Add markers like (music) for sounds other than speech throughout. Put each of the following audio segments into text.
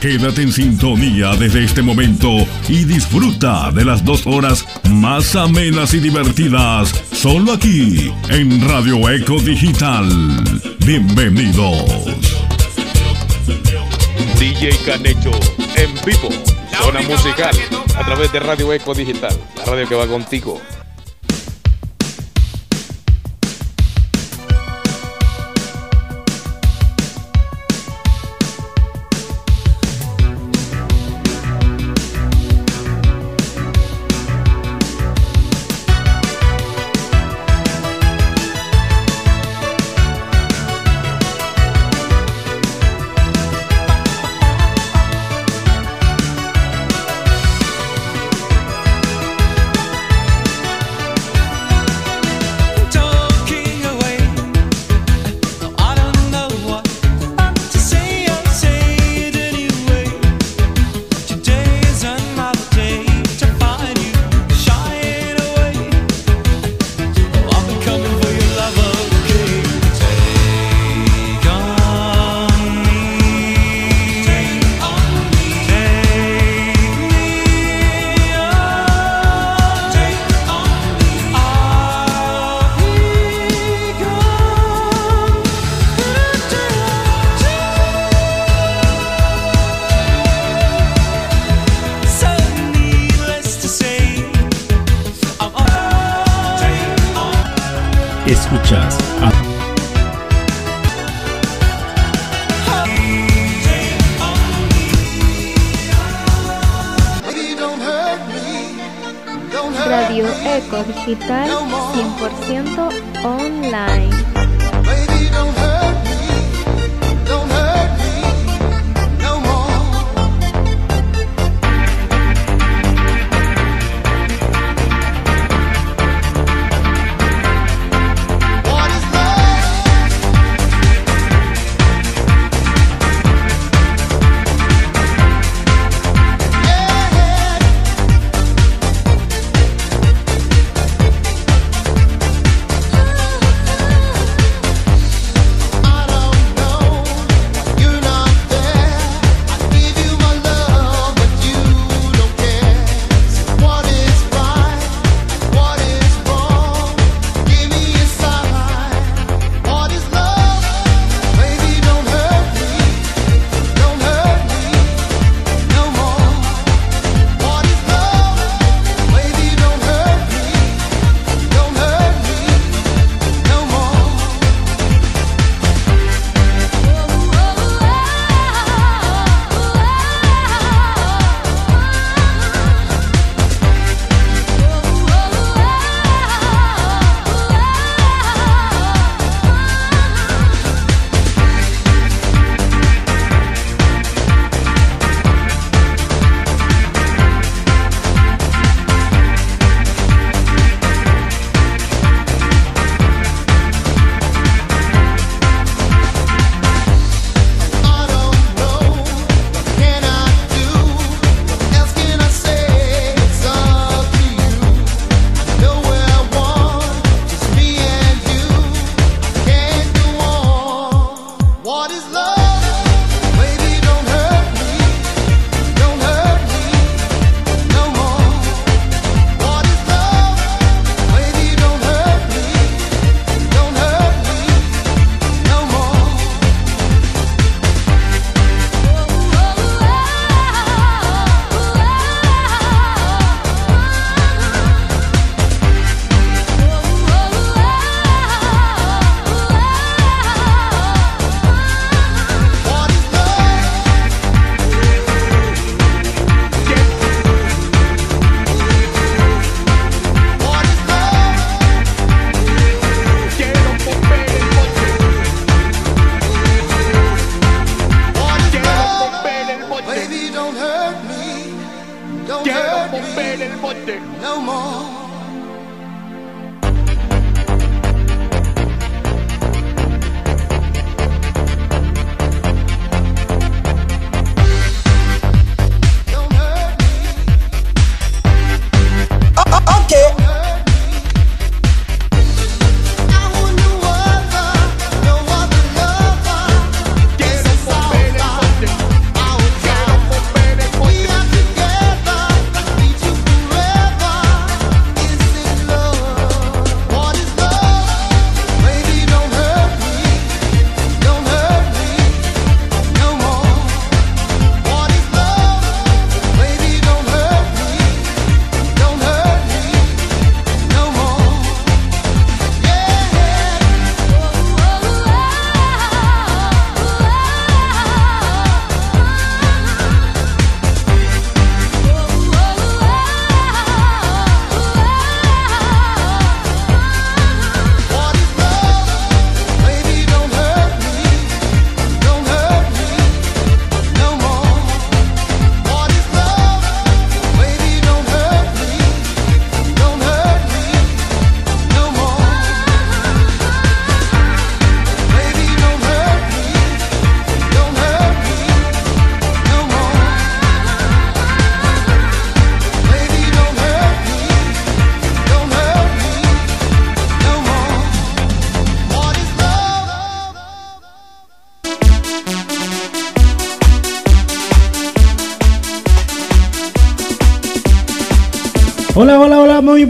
Quédate en sintonía desde este momento y disfruta de las dos horas más amenas y divertidas, solo aquí en Radio Eco Digital. Bienvenidos. DJ Canecho en vivo, zona musical, a través de Radio Eco Digital, la radio que va contigo.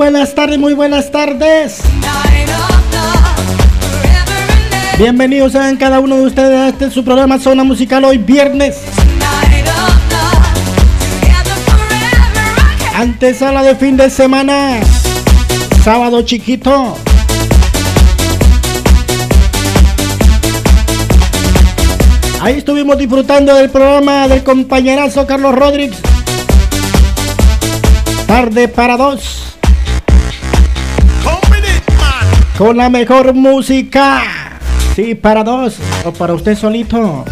Buenas tardes, muy buenas tardes. Bienvenidos sean cada uno de ustedes a este su programa Zona Musical hoy viernes. Antesala de fin de semana. Sábado chiquito. Ahí estuvimos disfrutando del programa del compañerazo Carlos Rodríguez. Tarde para dos. Con la mejor música. Sí, para dos. O para usted solito.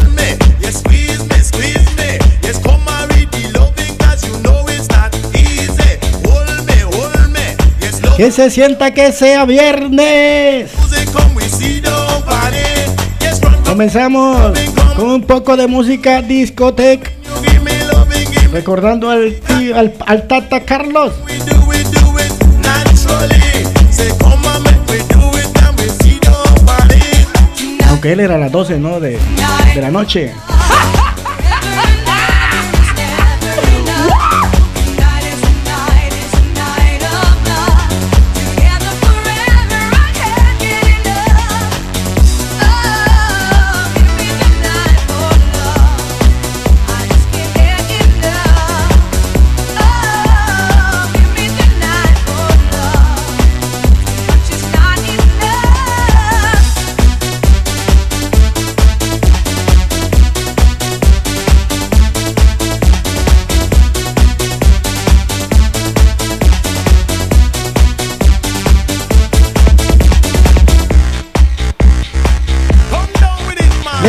Que se sienta que sea viernes. Comenzamos con un poco de música discoteca. Recordando al, tío- al, al Tata Carlos. Aunque él era a las 12, ¿no? De, de la noche.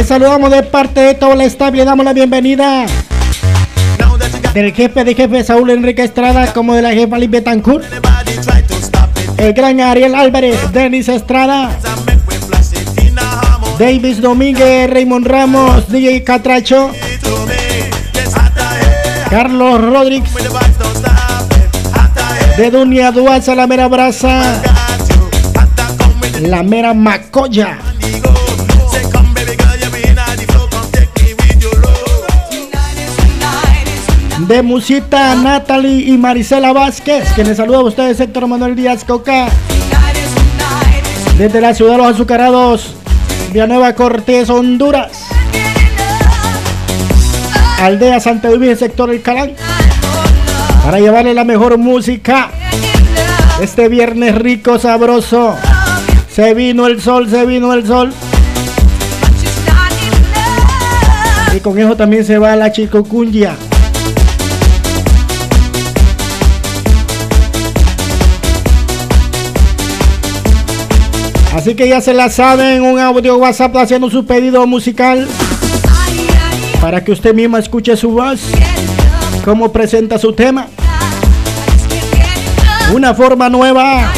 Les saludamos de parte de todo el staff. Le damos la bienvenida del jefe de jefe Saúl Enrique Estrada, como de la jefa Liz Betancourt, el gran Ariel Álvarez, Denis Estrada, Davis Domínguez, Raymond Ramos, DJ Catracho. Carlos Rodríguez, de Dunia Duaza, la mera brasa, la mera Macoya. De Musita, Natalie y Marisela Vázquez, quienes saluda a ustedes, Héctor Manuel Díaz Coca, desde la ciudad de los azucarados, Villanueva Cortés, Honduras, Aldea Santa Eugenia, sector El Calán, para llevarle la mejor música este viernes rico, sabroso. Se vino el sol, se vino el sol. Y con eso también se va la chicocunya. Así que ya se la saben, un audio WhatsApp haciendo su pedido musical. Para que usted misma escuche su voz, cómo presenta su tema. Una forma nueva.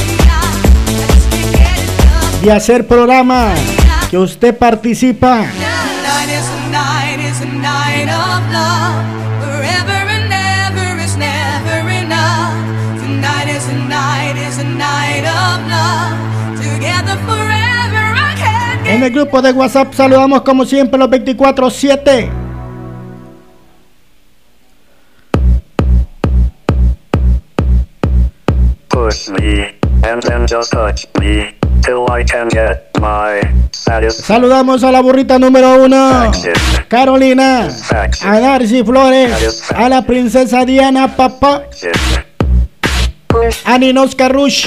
De hacer programa. Que usted participa. En el grupo de WhatsApp. Saludamos como siempre los 24-7. Push me, and then just touch me, till I can get my satisfaction. Saludamos a la burrita número uno, Carolina, a Darcy Flores, a la princesa Diana Papá, a Ninos Carrush,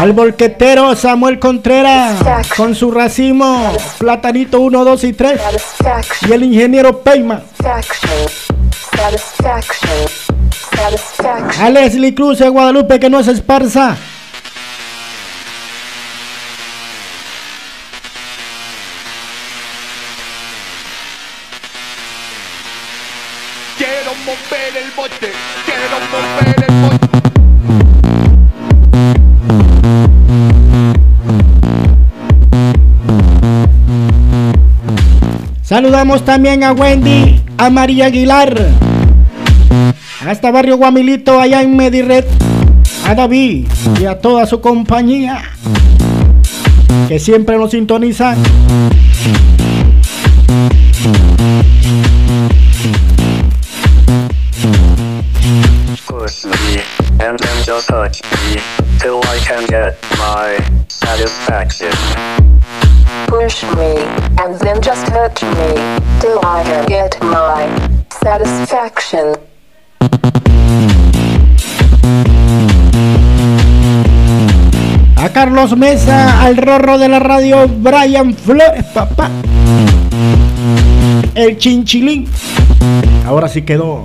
al volquetero Samuel Contreras, con su racimo, Platanito 1, 2 y 3, y el ingeniero Peima, a Leslie Cruz de Guadalupe que no es esparza. Saludamos también a Wendy, a María Aguilar, hasta Barrio Guamilito, allá en Mediret, a David y a toda su compañía que siempre nos sintonizan. And then just touch me, till I can get my satisfaction. Push me, and then just touch me, till I can get my satisfaction. A Carlos Mesa, al rorro de la radio, Brian Flores, papá. El chinchilín. Ahora sí quedó.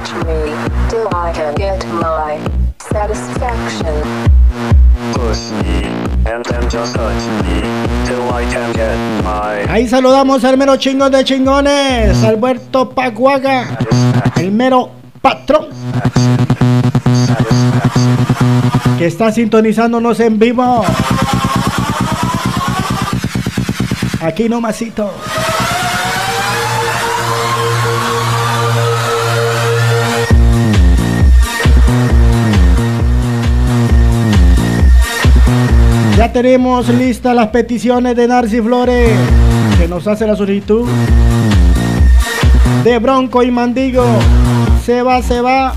Touch me, till I can get my satisfaction. Push me, and then just touch me, till I can get my Ahí saludamos al mero chingón de chingones, Alberto Paguaga, el mero patrón, que está sintonizándonos en vivo. Aquí nomasito. Ya tenemos listas las peticiones de Narci Flores, que nos hace la solicitud. De Bronco y Mandigo. Se va, se va.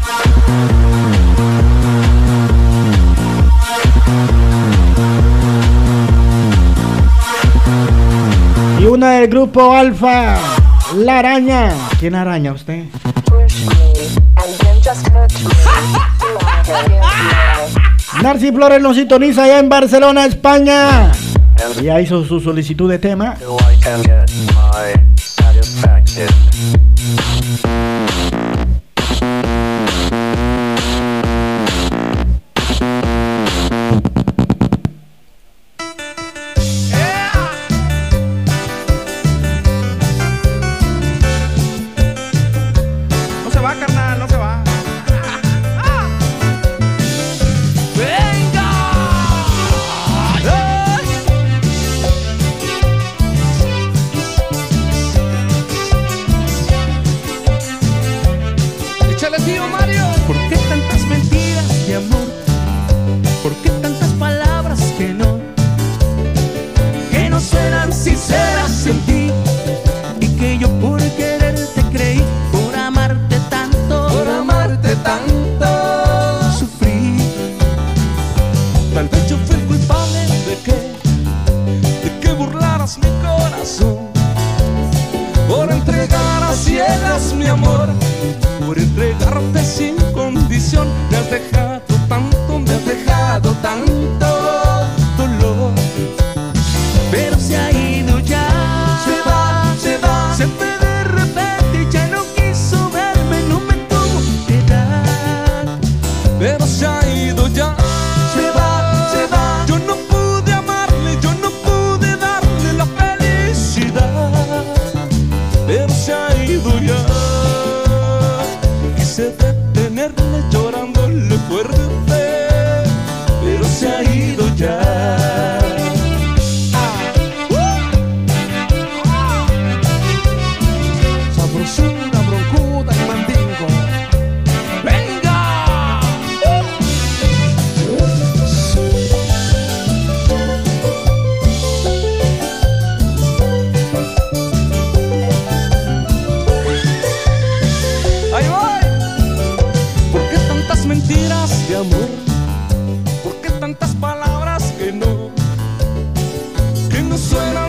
Y una del grupo Alfa, La Araña. ¿Quién araña usted? (laughs) Narci Flores nos sintoniza allá en Barcelona, España. Ya hizo su solicitud de tema.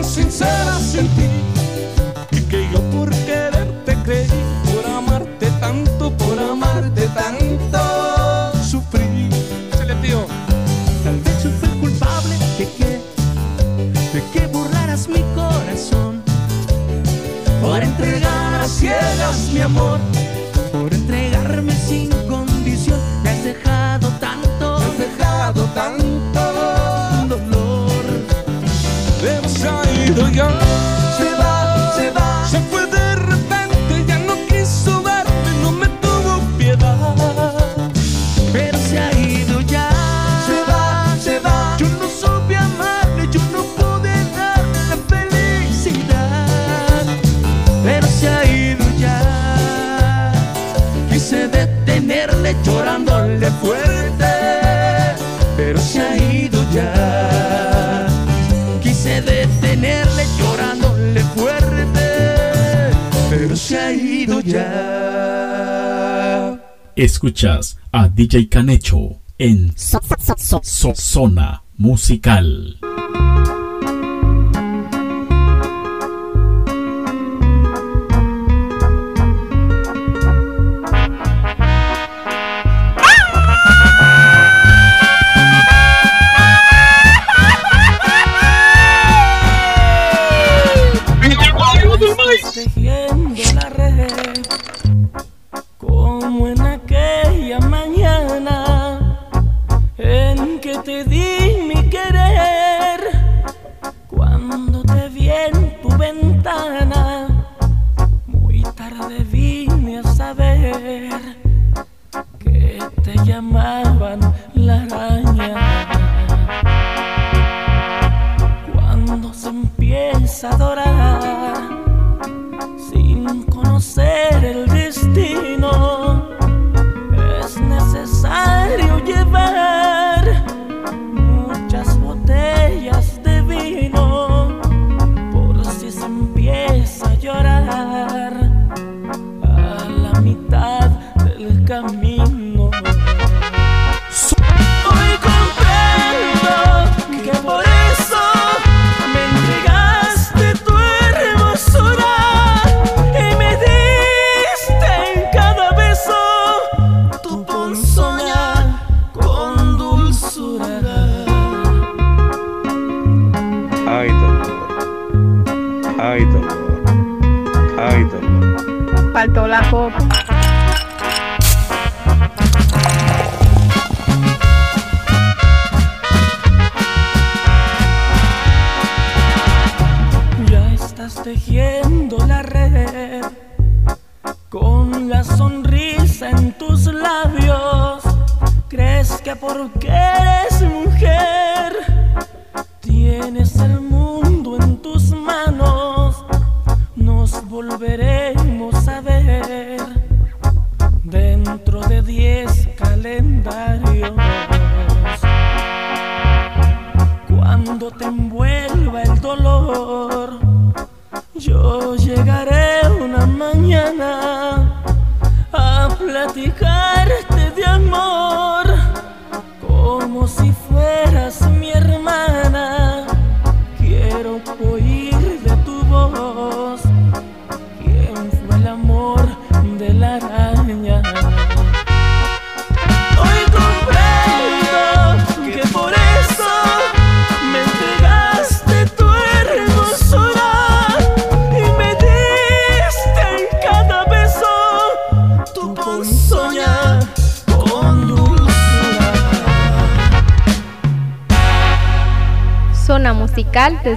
sincera senti Escuchas a DJ Canecho en so, Zona Musical.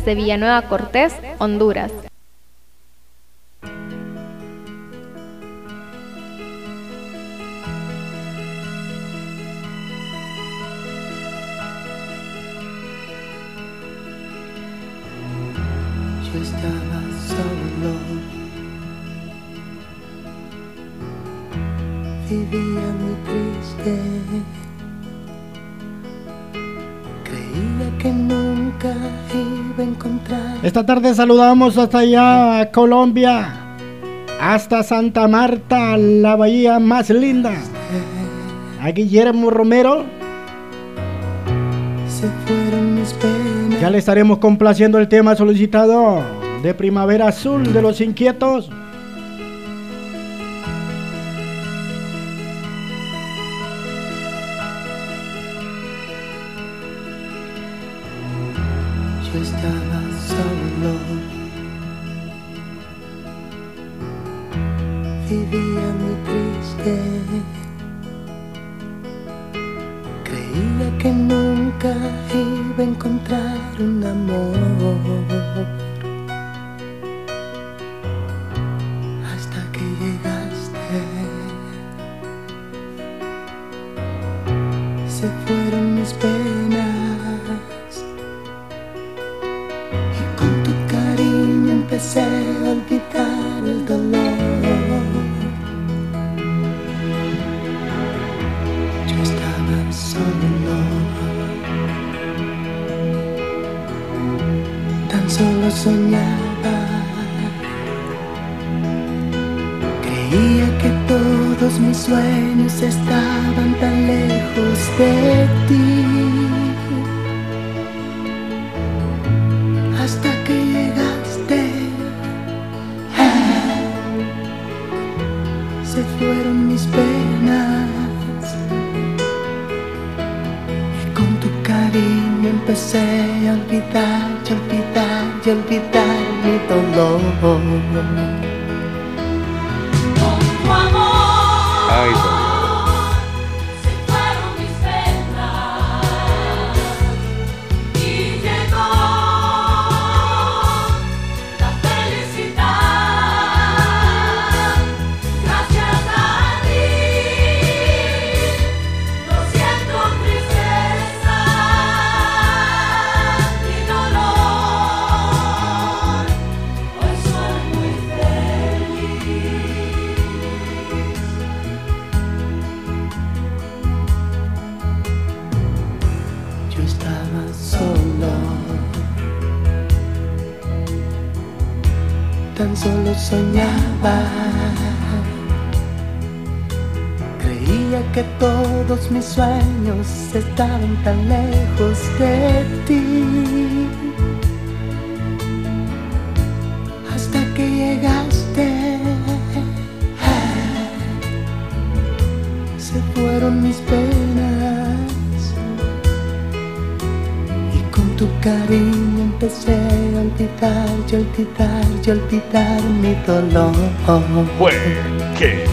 De Villanueva Cortés, Honduras. esta tarde saludamos hasta allá Colombia, hasta Santa Marta, la bahía más linda. A Guillermo Romero. Ya le estaremos complaciendo el tema solicitado de Primavera Azul de los Inquietos. Olvidar, y olvidar, mi dolor. Fue que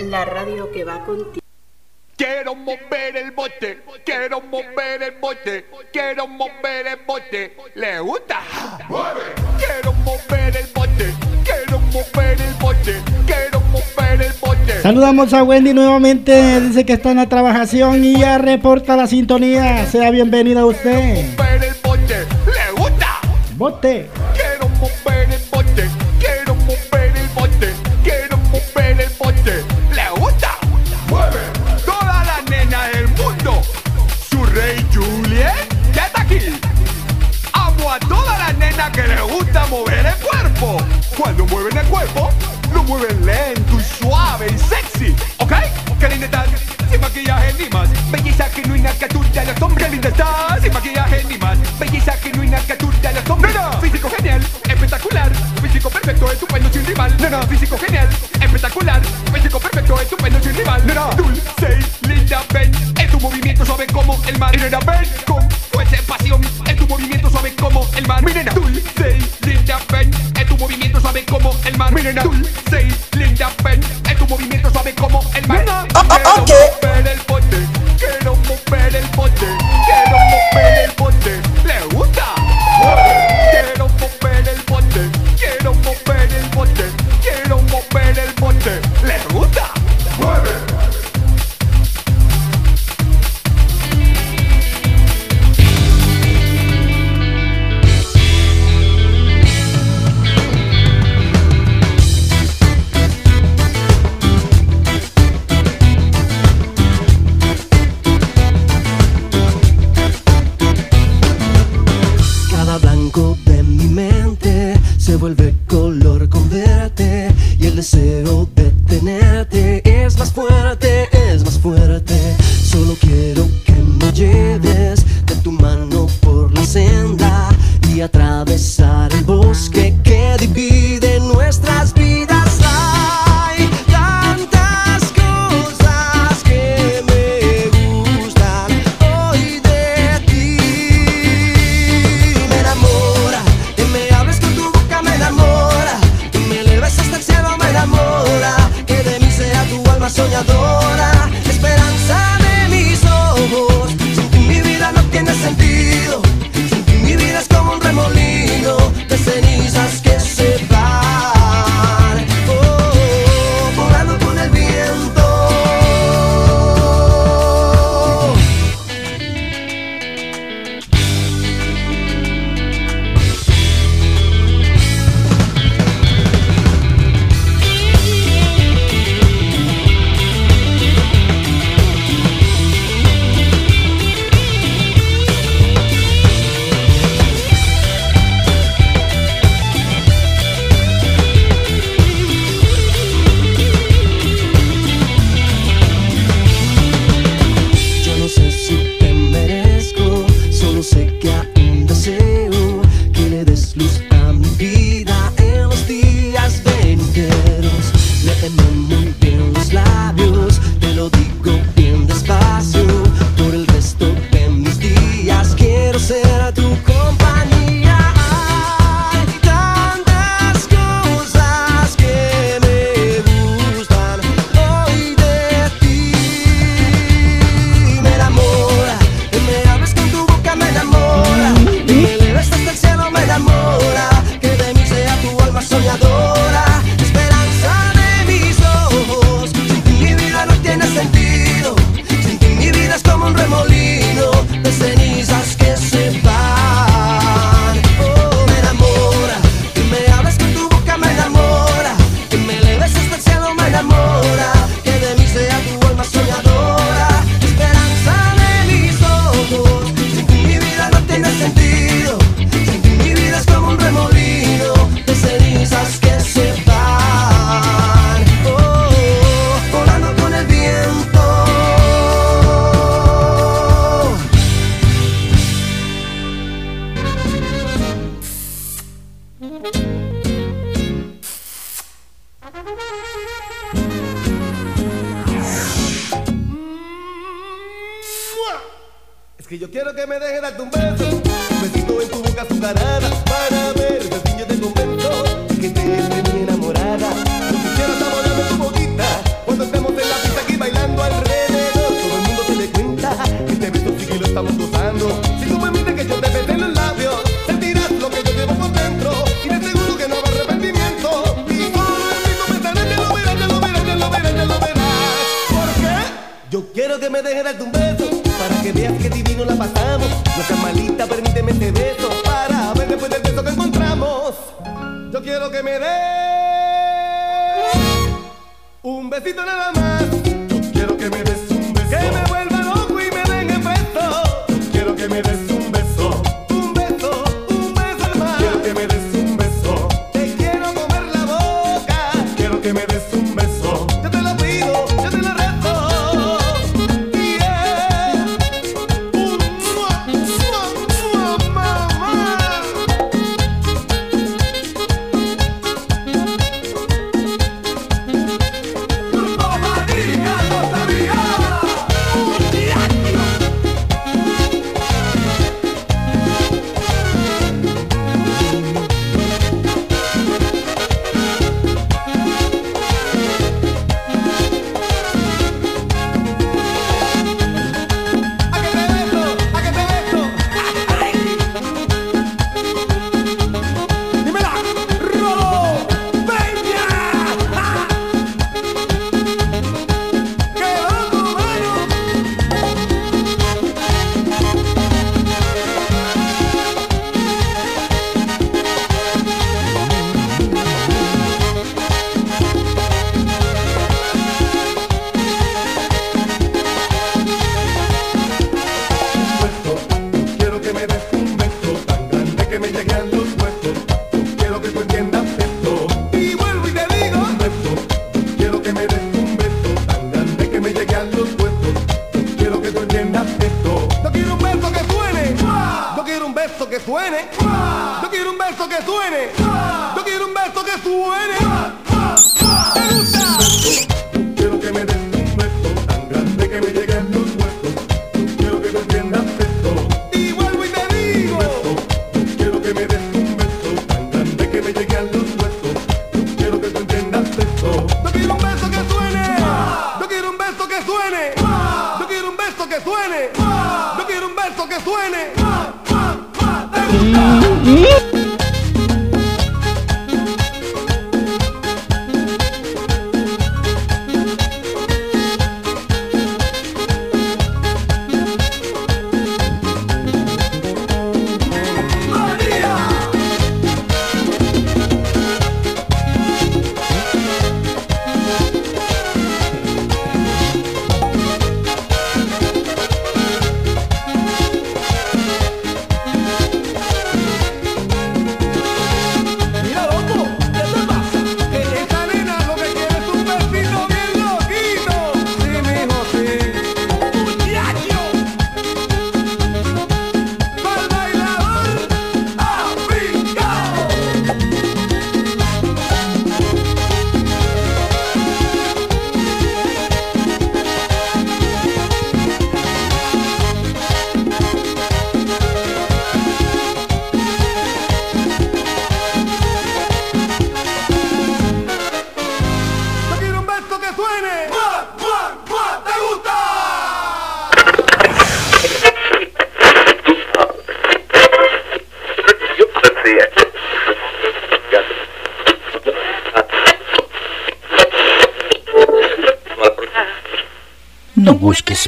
la radio que va contigo. Quiero mover el bote, quiero mover el bote, quiero mover el bote, le gusta. Quiero mover el bote, quiero mover el bote, quiero mover el bote. Saludamos a Wendy nuevamente, dice que está en la trabajación y ya reporta la sintonía. Sea bienvenida a usted. Quiero mover el bote, le gusta. Bote. Físico genial, espectacular Físico perfecto, estupendo sin rival. Nena, dulce y linda, ven Es tu movimiento suave como el mar. Y nena, ven con fuerza pasión Es tu movimiento suave como el mar. Mi nena, dulce y linda, ven Es tu movimiento suave como el mar. Mi nena, dulce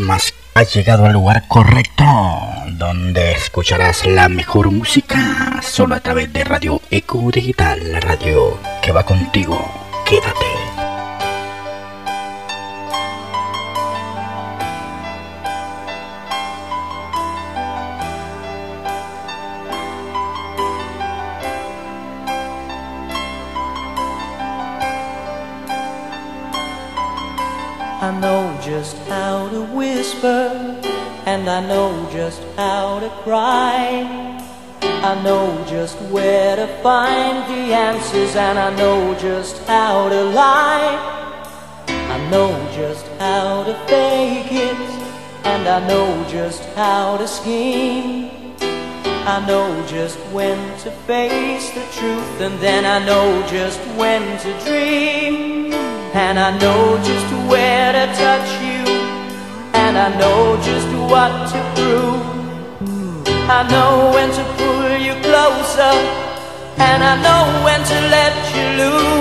más, has llegado al lugar correcto, donde escucharás la mejor música solo a través de Radio Eco Digital, la radio que va contigo. Quédate. to cry. I know just where to find the answers, and I know just how to lie. I know just how to fake it, and I know just how to scheme. I know just when to face the truth, and then I know just when to dream. And I know just where to touch you, and I know just what to prove. I know when to pull you closer, and I know when to let you lose.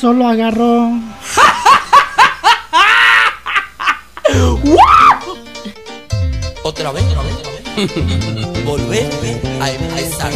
solo agarró. (laughs) otra vez, otra vez, otra vez. (laughs) volver a empezar.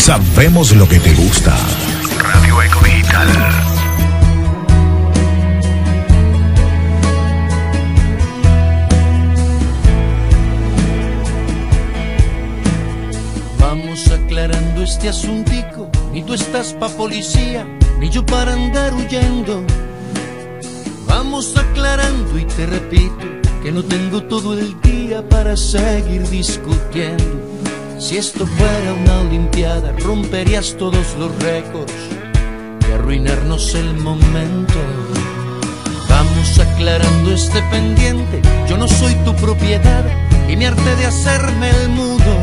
Sabemos lo que te gusta. Radio Eco Digital. Vamos aclarando este asuntico. Ni tú estás pa' policía, ni yo para andar huyendo. Vamos aclarando y te repito que no tengo todo el día para seguir discutiendo. Si esto fuera una olimpiada, romperías todos los récords y arruinarnos el momento. Vamos aclarando este pendiente. Yo no soy tu propiedad y mi arte de hacerme el mudo.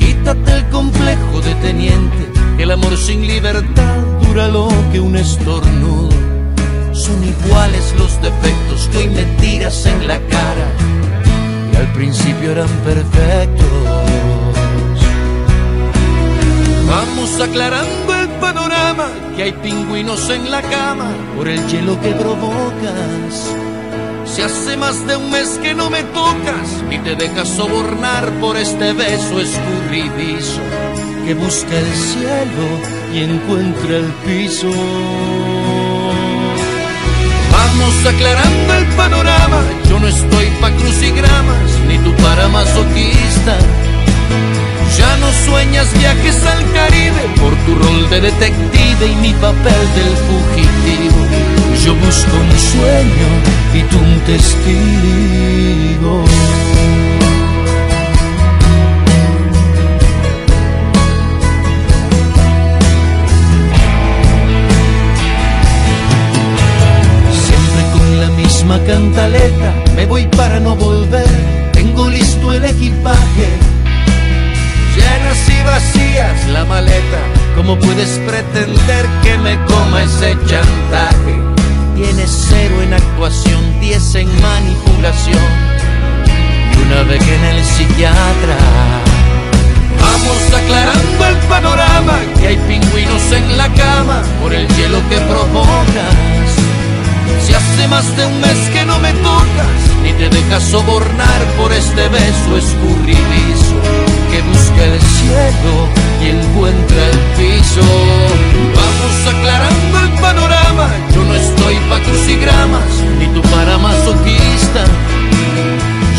Quítate el complejo de teniente, el amor sin libertad dura lo que un estornudo. Son iguales los defectos que hoy me tiras en la cara y al principio eran perfectos. Vamos aclarando el panorama, que hay pingüinos en la cama por el hielo que provocas. Si hace más de un mes que no me tocas, ni te dejas sobornar por este beso escurridizo que busca el cielo y encuentra el piso. Vamos aclarando el panorama, yo no estoy pa' crucigramas, ni tú para masoquista. Ya no sueñas viajes al Caribe por tu rol de detective y mi papel del fugitivo. Yo busco un sueño y tú un testigo. Siempre con la misma cantaleta, hace más de un mes que no me tocas, ni te dejas sobornar por este beso escurridizo que busca el cielo y encuentra el piso. Vamos aclarando el panorama, yo no estoy pa' crucigramas, ni tú para masoquista.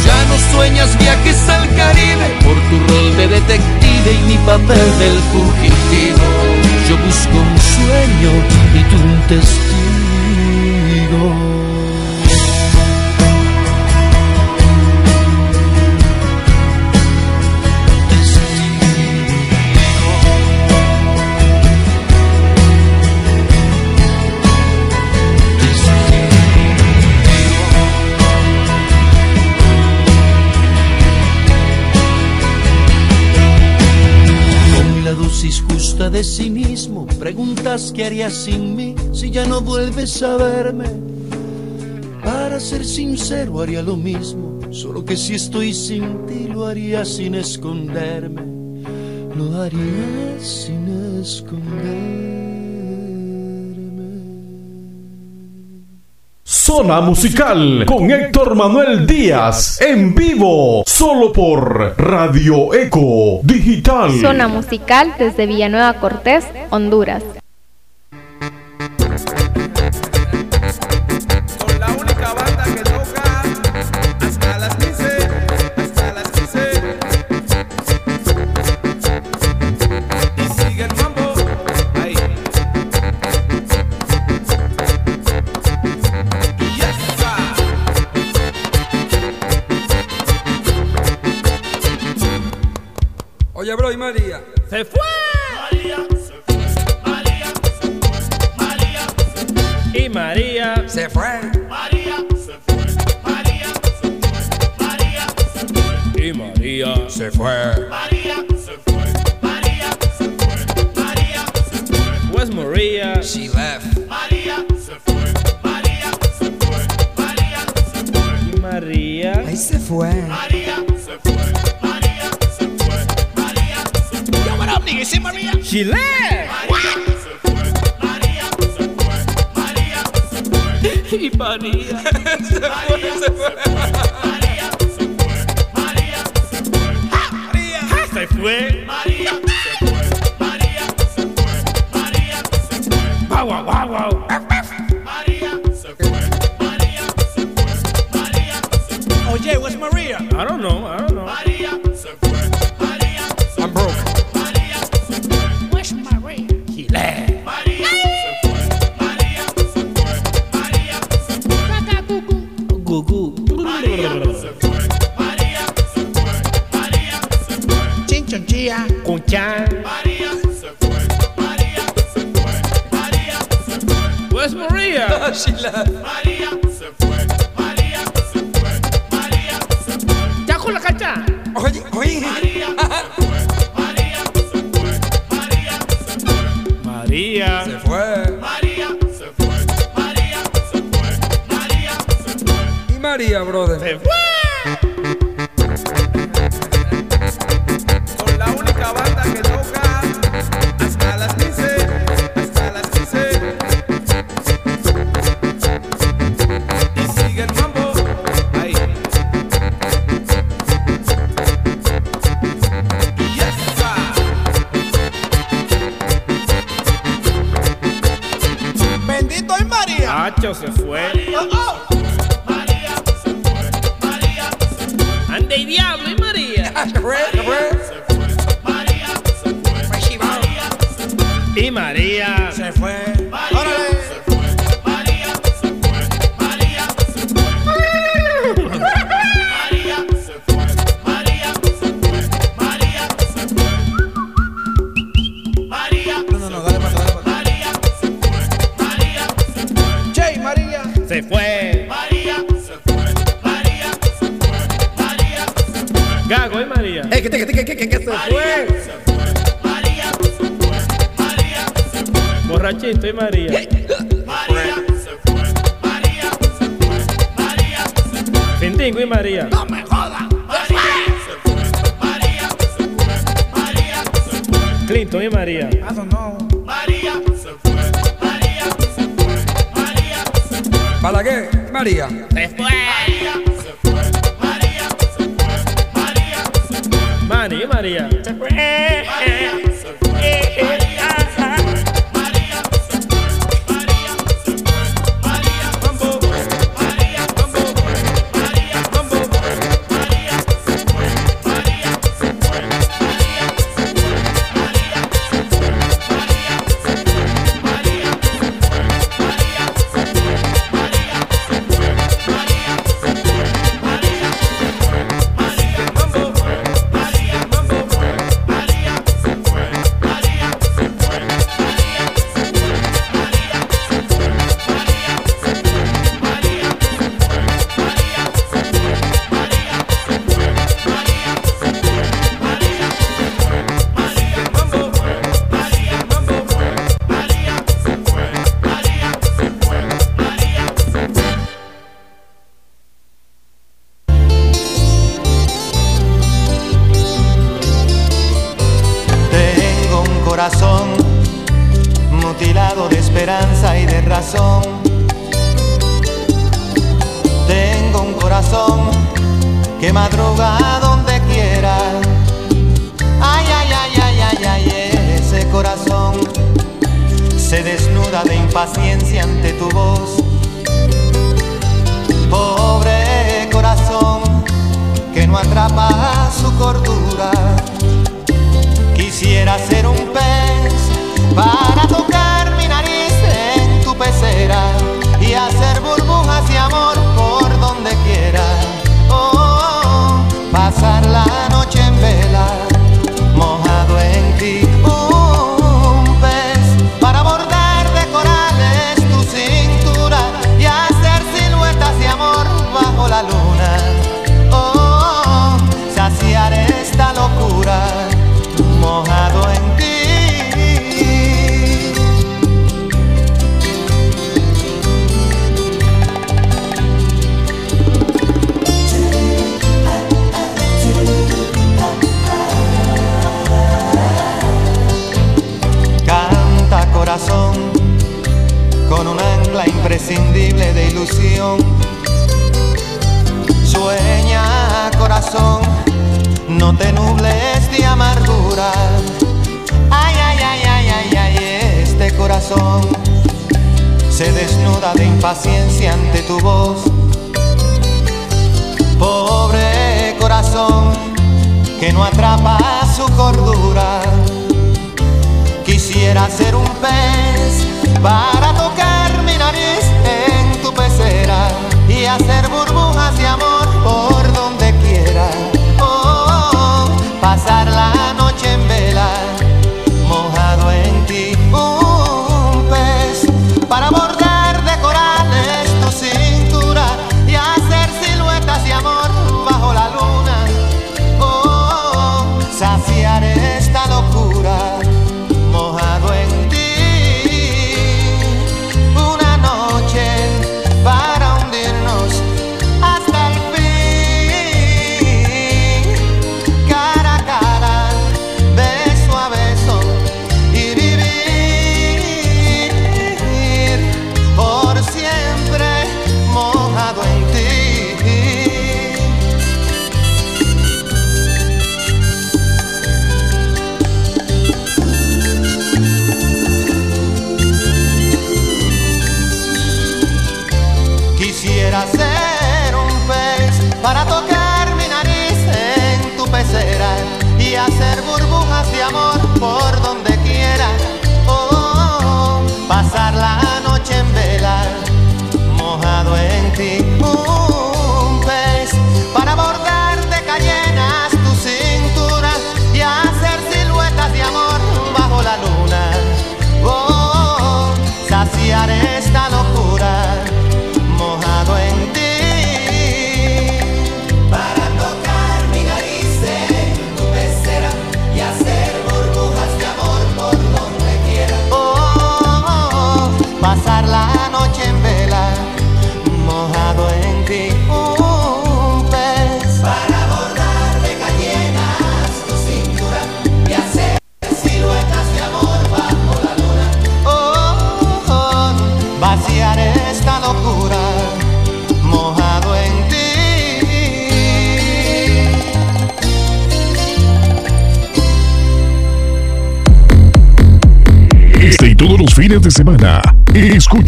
Ya no sueñas viajes al Caribe por tu rol de detective y mi papel del fugitivo. Yo busco un sueño y tú un testigo. Con la dosis justa de cinismo, preguntas qué harías sin mí si ya no vuelves a verme. Para ser sincero, haría lo mismo, solo que si estoy sin ti, lo haría sin esconderme. Lo haría sin esconderme. Zona Musical con Héctor Manuel Díaz en vivo, solo por Radio Eco Digital. Zona musical desde Villanueva Cortés, Honduras.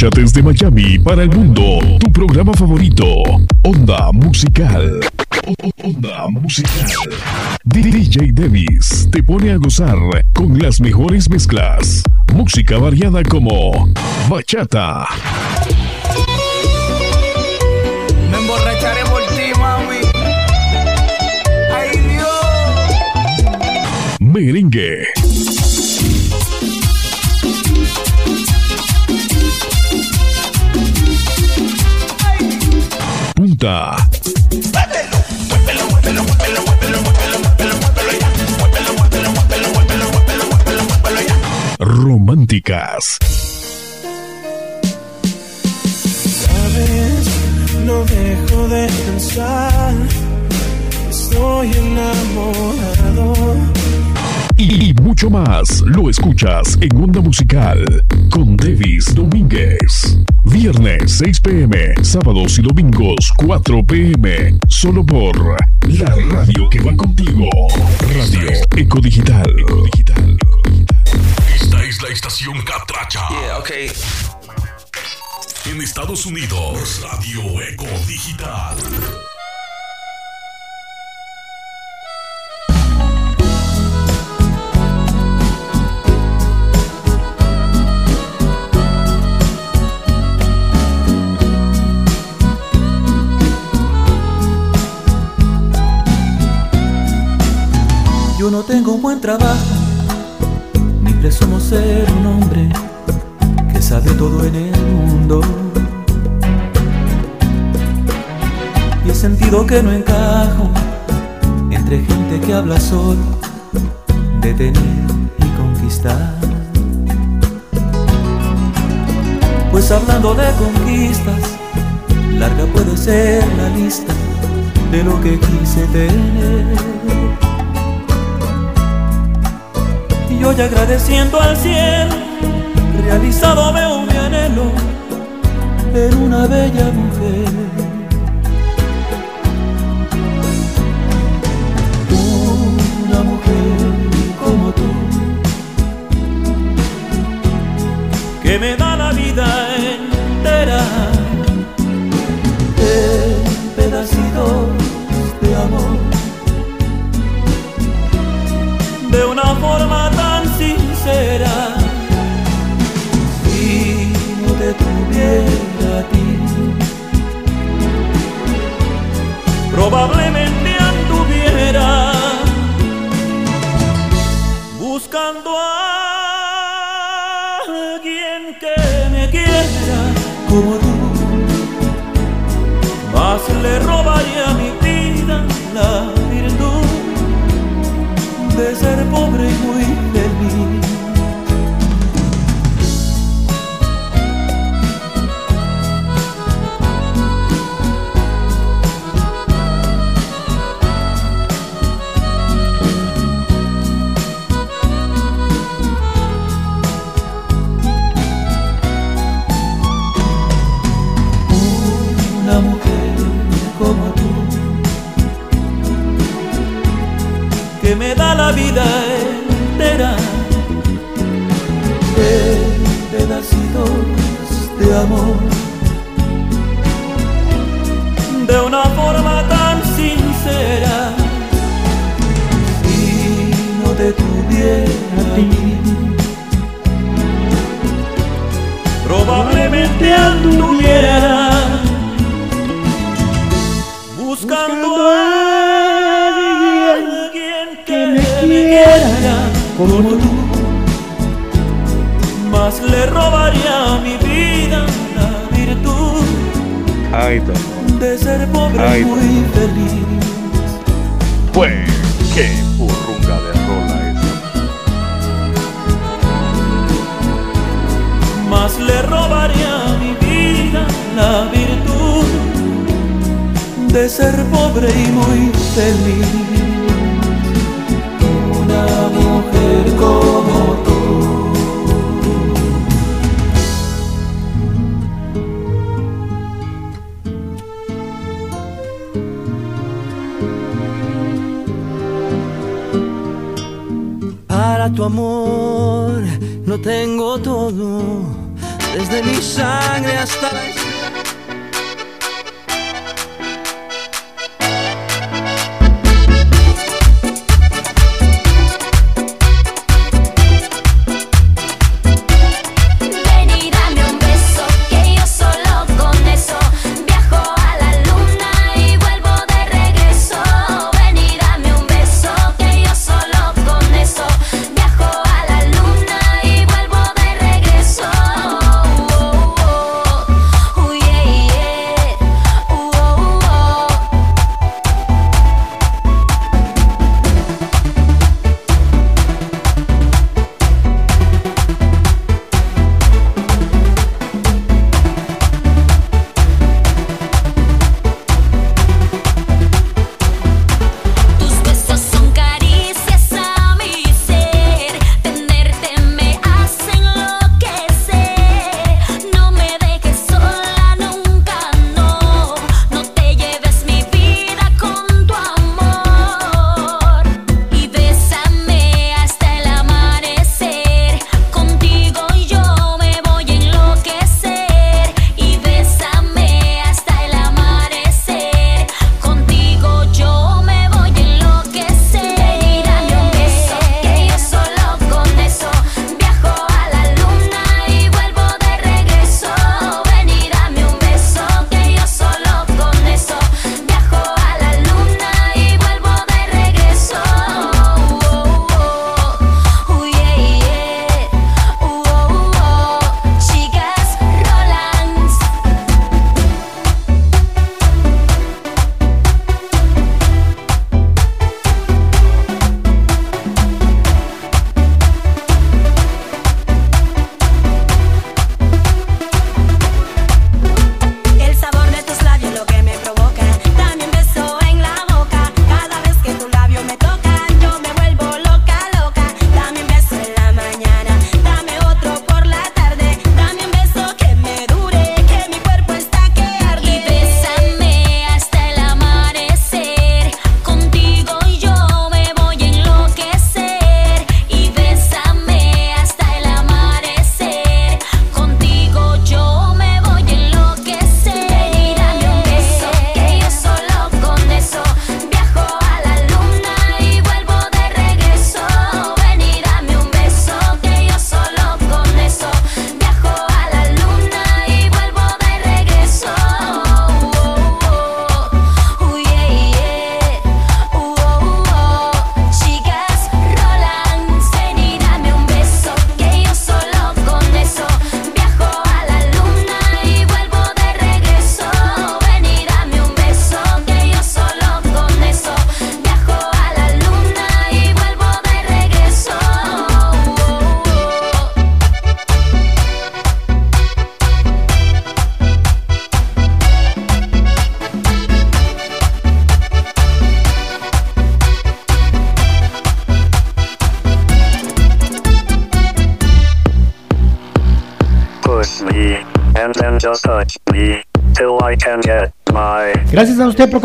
desde Miami para el mundo tu programa favorito, Onda Musical. Onda Musical. DJ Davis te pone a gozar con las mejores mezclas. Música variada como bachata escuchas en Onda Musical con Davis Domínguez. Viernes 6 pm, sábados y domingos 4 pm, solo por la radio que va contigo. Radio Eco Digital. Esta es la estación Catracha. Yeah, okay. En Estados Unidos, Radio Eco Digital. trabajo, ni presumo ser un hombre que sabe todo en el mundo. Y he sentido que no siendo al cielo. te anduviera buscando a alguien que me quiera como tú. Más le robaría mi vida la virtud de ser pobre muy feliz. la virtud de ser pobre y muy feliz. Una mujer como tú. Para tu amor no tengo todo, desde mi sangre hasta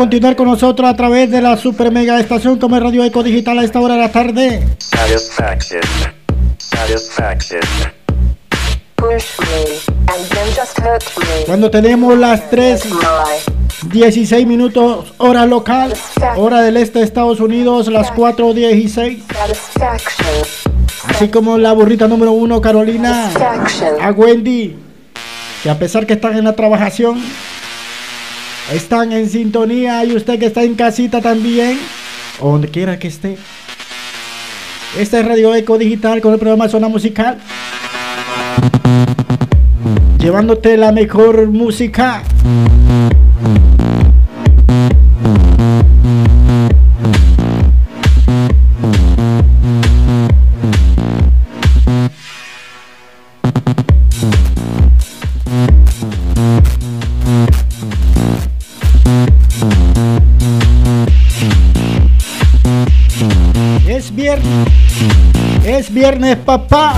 continuar con nosotros a través de la super mega estación como es Radio Eco Digital a esta hora de la tarde. satisfaction. Satisfaction. Push me, and then just hurt me. Cuando tenemos las 3 16 minutos hora local, hora del este de Estados Unidos, las 4.16. Satisfaction. Así como la burrita número uno, Carolina, a Wendy, que a pesar que están en la trabajación, están en sintonía y usted que está en casita también, o donde quiera que esté. Este es Radio Eco Digital con el programa Zona Musical. Llevándote la mejor música. Viernes, papá.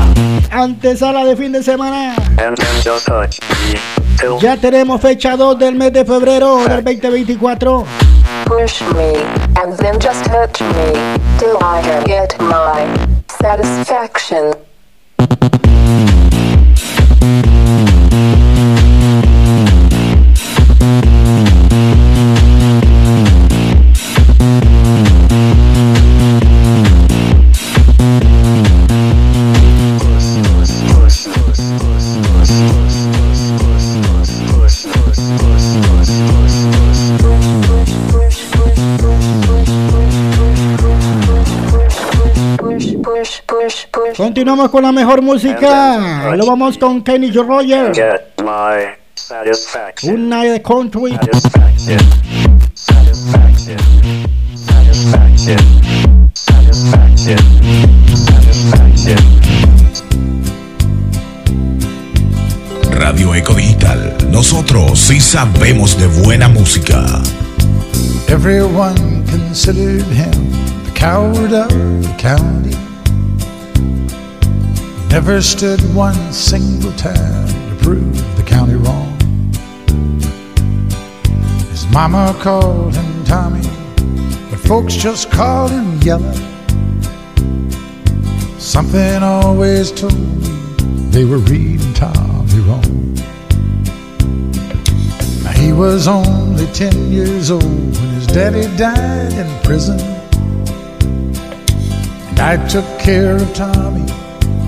Antesala de fin de semana. Ya tenemos fecha 2 del mes de febrero del 2024. Push me, and then just hurt me till I get my satisfaction. Continuamos con la mejor música. Lo vamos con Kenny Rogers. get my satisfaction. Un night de country. Satisfaction. Satisfaction. Satisfaction. Satisfaction. Satisfaction. Radio Eco Digital. Nosotros sí sabemos de buena música. Everyone considered him the coward of the county. Never stood one single time to prove the county wrong. His mama called him Tommy, but folks just called him Yellow. Something always told me they were reading Tommy wrong. He was only 10 years old when his daddy died in prison. And I took care of Tommy,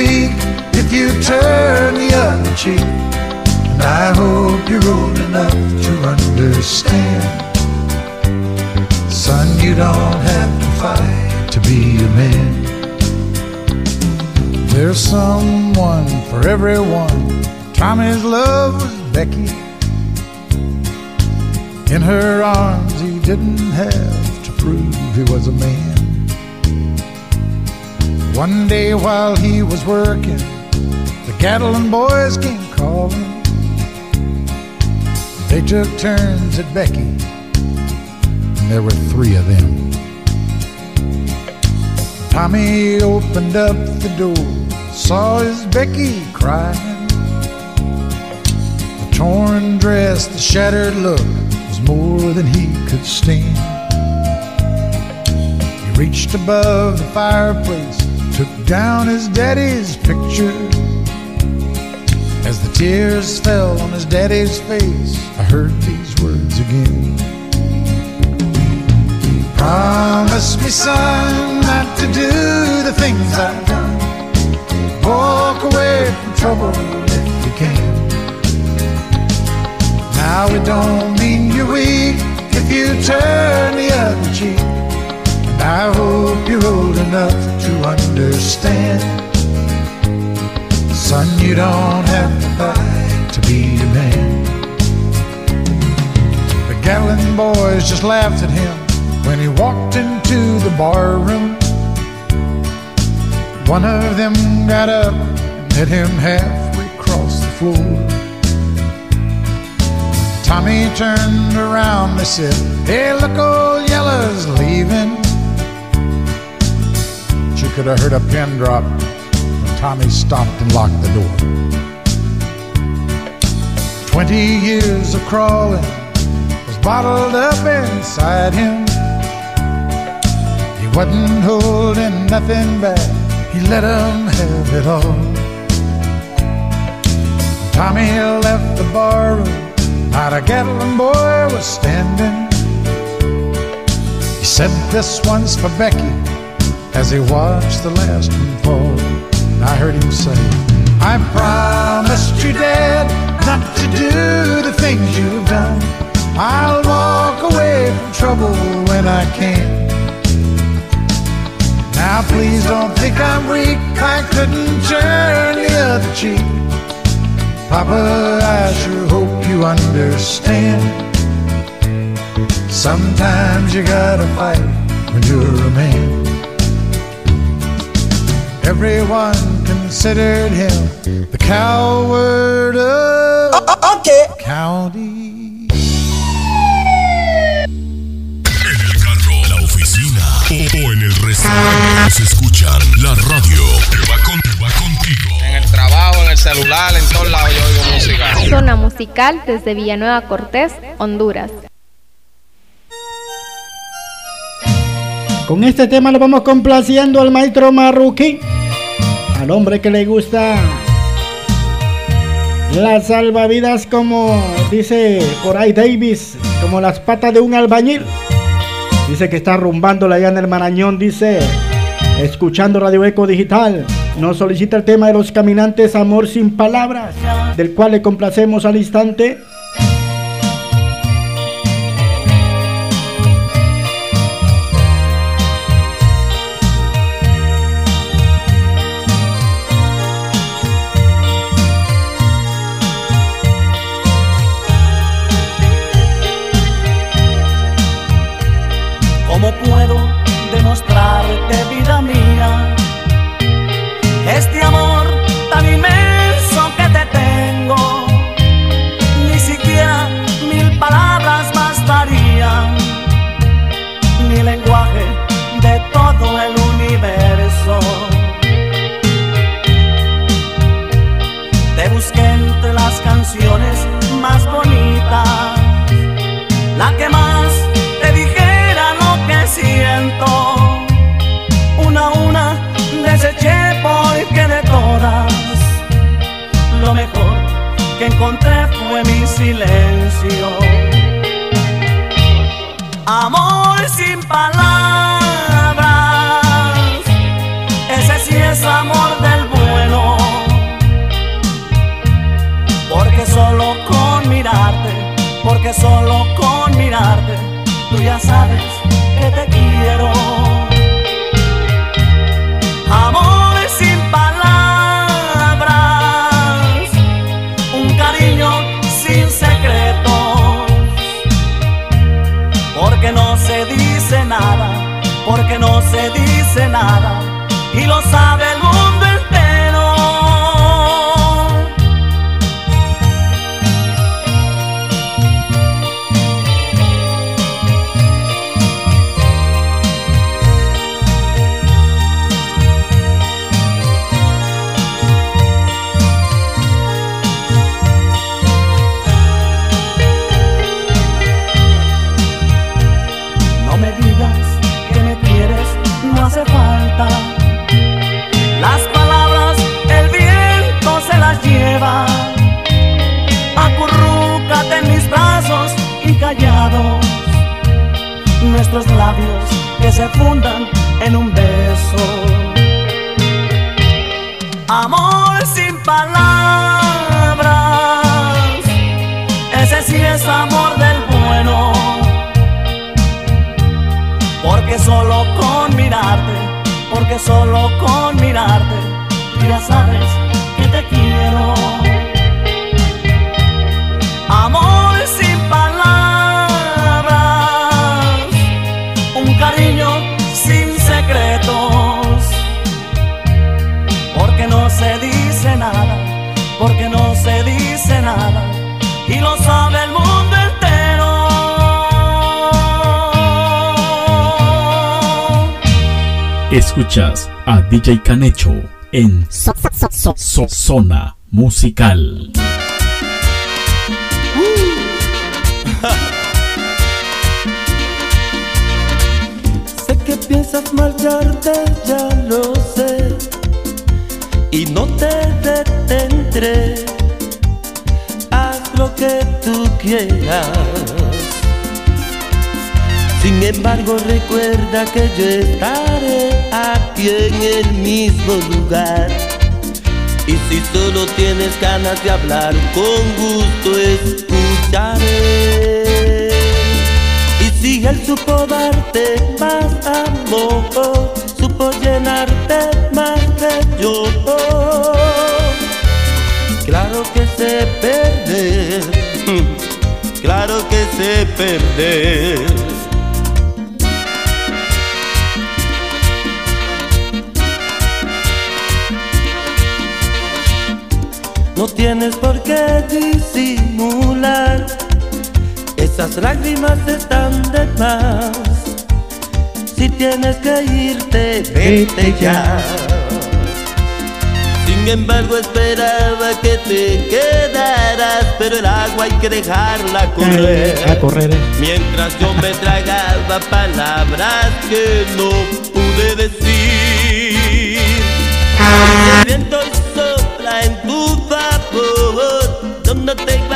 weak if you turn the other cheek. And I hope you're old enough to understand. Son, you don't have to fight to be a man. There's someone for everyone. Tommy's love was Becky. In her arms, he didn't have to prove he was a man. One day while he was working, the cattle and boys came calling. They took turns at Becky, and there were three of them. Tommy opened up the door, saw his Becky crying. The torn dress, the shattered look was more than he could stand. He reached above the fireplace, took down his daddy's picture. As the tears fell on his daddy's face, I heard these words again. Promise me, son, not to do the things I've done. Walk away from trouble if you can. Now it don't mean you're weak if you turn the other cheek. I hope you're old enough to understand. Son, you don't have to fight to be a man. The Gatlin boys just laughed at him when he walked into the bar room. One of them got up and met him halfway across the floor. Tommy turned around and said, Hey, look, old Yella's leaving. Could have heard a pin drop when Tommy stopped and locked the door. Twenty years of crawling was bottled up inside him. He wasn't holding nothing back, he let 'em have it all. Tommy left the barroom, not a Gatlin boy was standing. He said, This one's for Becky, as he watched the last one fall. I heard him say, I promised you, Dad, not to do the things you've done. I'll walk away from trouble when I can. Now please don't think I'm weak, I couldn't turn the other cheek. Papa, I sure hope you understand. Sometimes you gotta fight when you're a man. Everyone considered him the coward of okay. the county. la oficina o, o en el restaurante se escuchan la radio que va, con- que va contigo. En el trabajo, en el celular, en todos lados yo oigo música. Zona musical desde Villanueva Cortés, Honduras. Con este tema le vamos complaciendo al maestro Marruquín, al hombre que le gusta las salvavidas como dice por ahí Davis, como las patas de un albañil. Dice que está rumbándola allá en el Marañón, dice, escuchando Radio Eco Digital. Nos solicita el tema de los caminantes Amor sin palabras, del cual le complacemos al instante. Silencio. DJ Canecho en Zona Musical. Recuerda que yo estaré aquí en el mismo lugar. Y si solo tienes ganas de hablar, con gusto escucharé. Y si él supo darte más amor, supo llenarte más que yo. Claro que sé perder, claro que sé perder. No tienes por qué disimular, esas lágrimas están de más. Si tienes que irte, vete ya. Sin embargo esperaba que te quedaras, pero el agua hay que dejarla correr. A correr. eh. Mientras yo me tragaba palabras que no pude decir. El viento sopla en tu favor,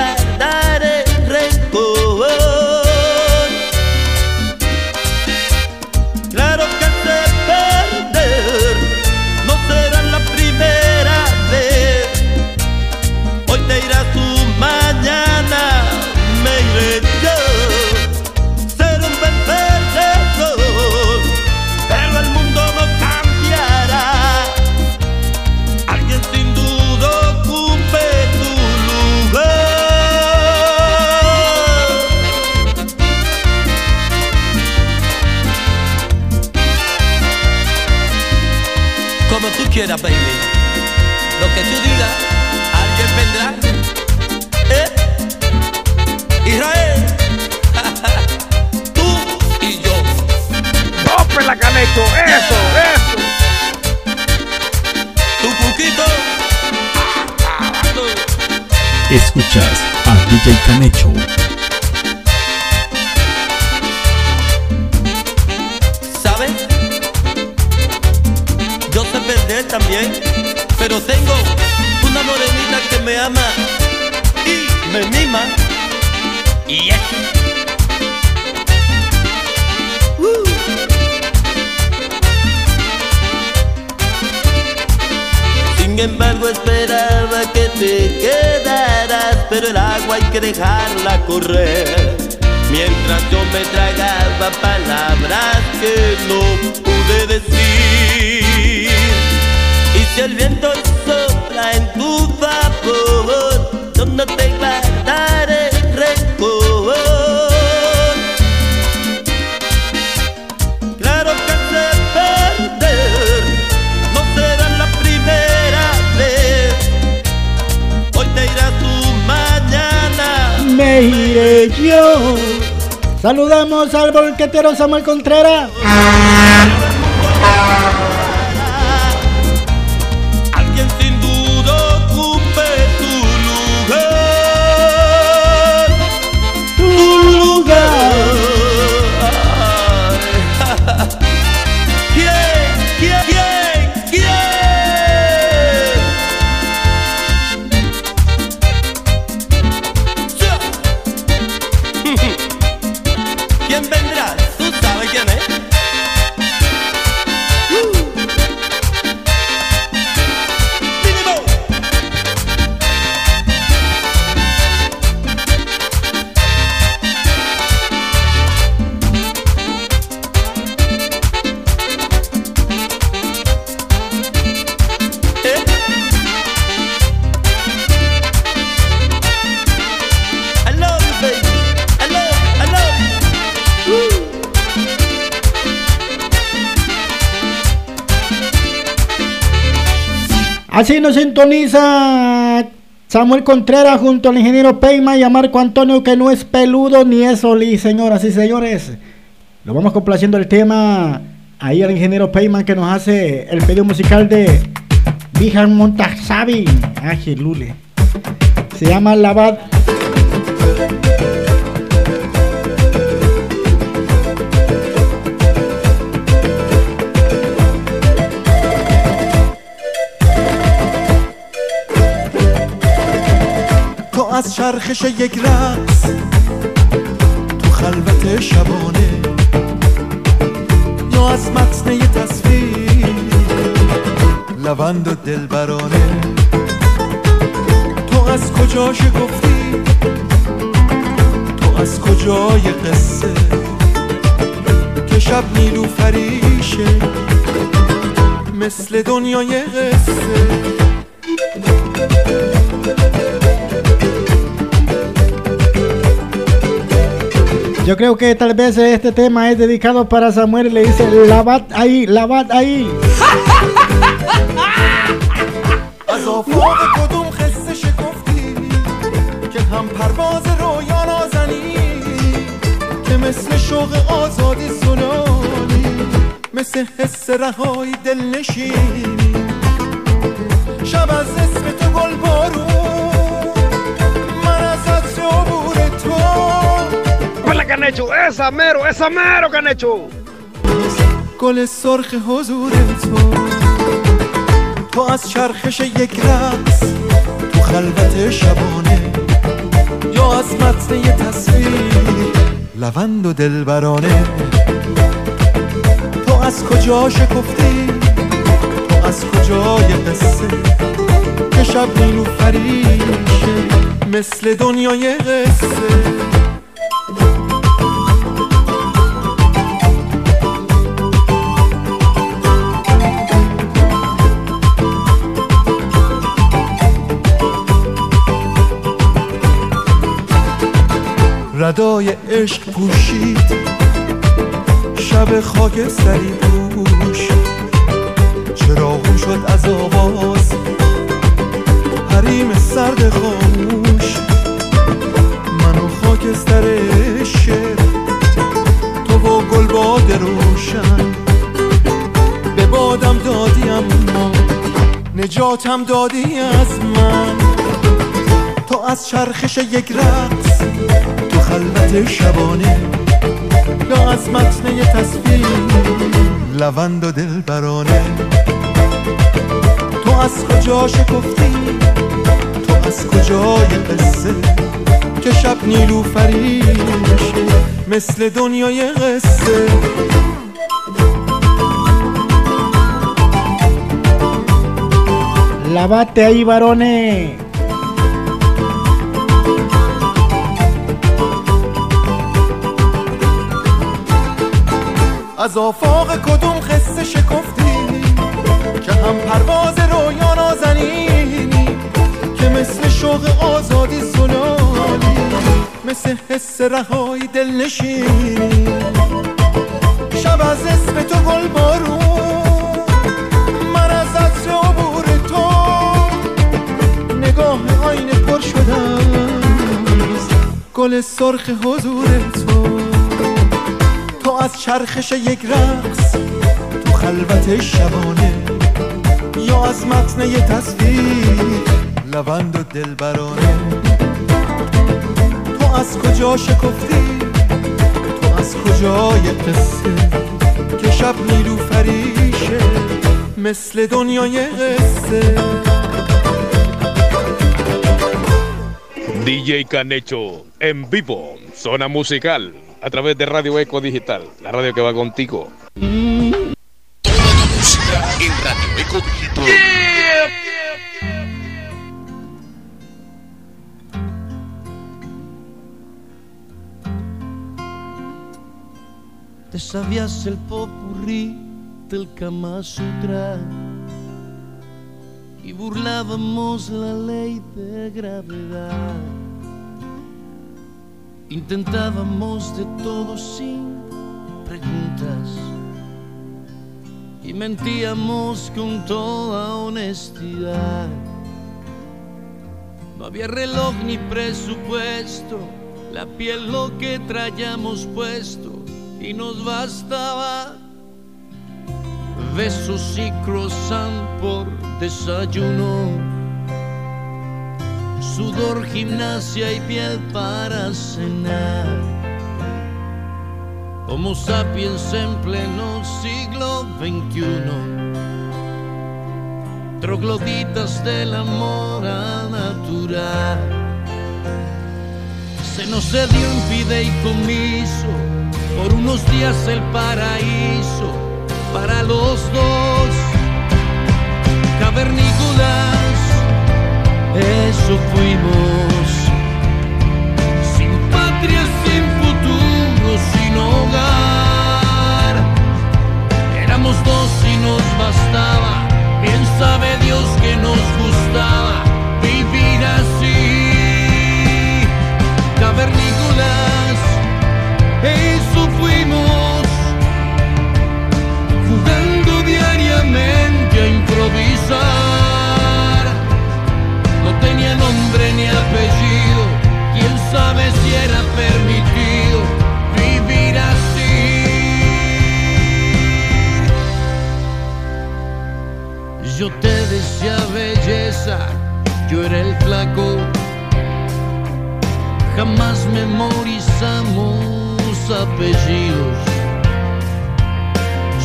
Escuchas a DJ Canecho. ¿Sabes? Yo sé perder también, pero tengo una morenita que me ama y me mima. Y. Uh. Sin embargo esperaba que te quedaras, pero el agua hay que dejarla correr. Mientras yo me tragaba palabras que no pude decir. Y si el viento Saludamos al bolquetero Samuel Contreras. Así nos sintoniza Samuel Contreras junto al ingeniero Peima y a Marco Antonio que no es peludo ni es Oli, señoras y señores. Lo vamos complaciendo el tema Ahí el ingeniero Payman que nos hace el pedido musical de Bijan Montaxavi. Ángel Lule. Se llama Lavad. چرخش یک رقص تو خلوت شبانه. یا از متن یه تصویر لوند و دلبرانه. تو از کجا شکفتی؟ تو از کجای قصه؟ که شب نیلو فریشه مثل دنیای قصه. Yo creo que tal vez este tema es dedicado para Samuel y le dice lavad ahí, lavad ahí. از آفاق کدوم خسته شکفتی که هم پرواز رویا نازنی که مثل شوق آزادی سنانی مثل حس رهایی دل نشینی شب از ¡Hola, Canecho! ¡Esa mero! ¡Esa mero, Canecho! گل سرخ حضور تو تو از چرخش یک رقص تو خلوت شبانه یا از متن یه تصویر لوند و دلبرانه تو از کجا شکفتی تو از کجای قصه که شب نیلو فریشه مثل دنیای قصه ردای عشق پوشید. شب خاک سری دوش چراغون شد از آواز؟ حریم سرد خاموش. منو خاکستر شعر تو و گل باد روشن. به بادم دادی اما نجاتم دادی از من. تو از چرخش یک رقص خلوت شبانه یا از متن تصویر لوند و دلبرانه. تو از کجا شکفتی؟ تو از کجای قصه که شب نیلو فریشه مثل دنیای قصه. Lavate ahí, varones. از آفاق کدوم قصه شکفتی که هم پرواز رویا نازنینی که مثل شوق آزادی سلالی مثل حس رهایی دل نشینی شب از اسم تو گل بارون من از عطر عبور تو نگاه آینه پر شدم. گل سرخ حضور تو. از چرخش یک رقص تو خلوت شبانه یا از متن یه تصویر لوند و دلبرانه. تو از کجا شکفتی؟ تو از کجای قصه که شب نیلو فریشه مثل دنیای قصه؟ DJ Canecho en vivo, zona musical, a través de Radio Eco Digital, la radio que va contigo. Música en Radio Eco Digital. Te sabías el popurrí del Kama Sutra y burlábamos la ley de gravedad. Intentábamos de todo sin preguntas y mentíamos con toda honestidad. No había reloj ni presupuesto, la piel lo que traíamos puesto y nos bastaba besos y croissant por desayuno, sudor, gimnasia y piel para cenar. Homo sapiens en pleno siglo XXI, trogloditas del amor al natural. Se nos cedió en fideicomiso por unos días el paraíso para los dos. Cavernícolas, eso fuimos. Sin patria, sin futuro, sin hogar. Éramos dos y nos bastaba. Bien sabe Dios que nos gustaba vivir así. Cavernícolas, eso fuimos jugando diariamente a improvisar. Nombre ni apellido, quién sabe si era permitido vivir así. Yo te decía belleza, yo era el flaco. Jamás memorizamos apellidos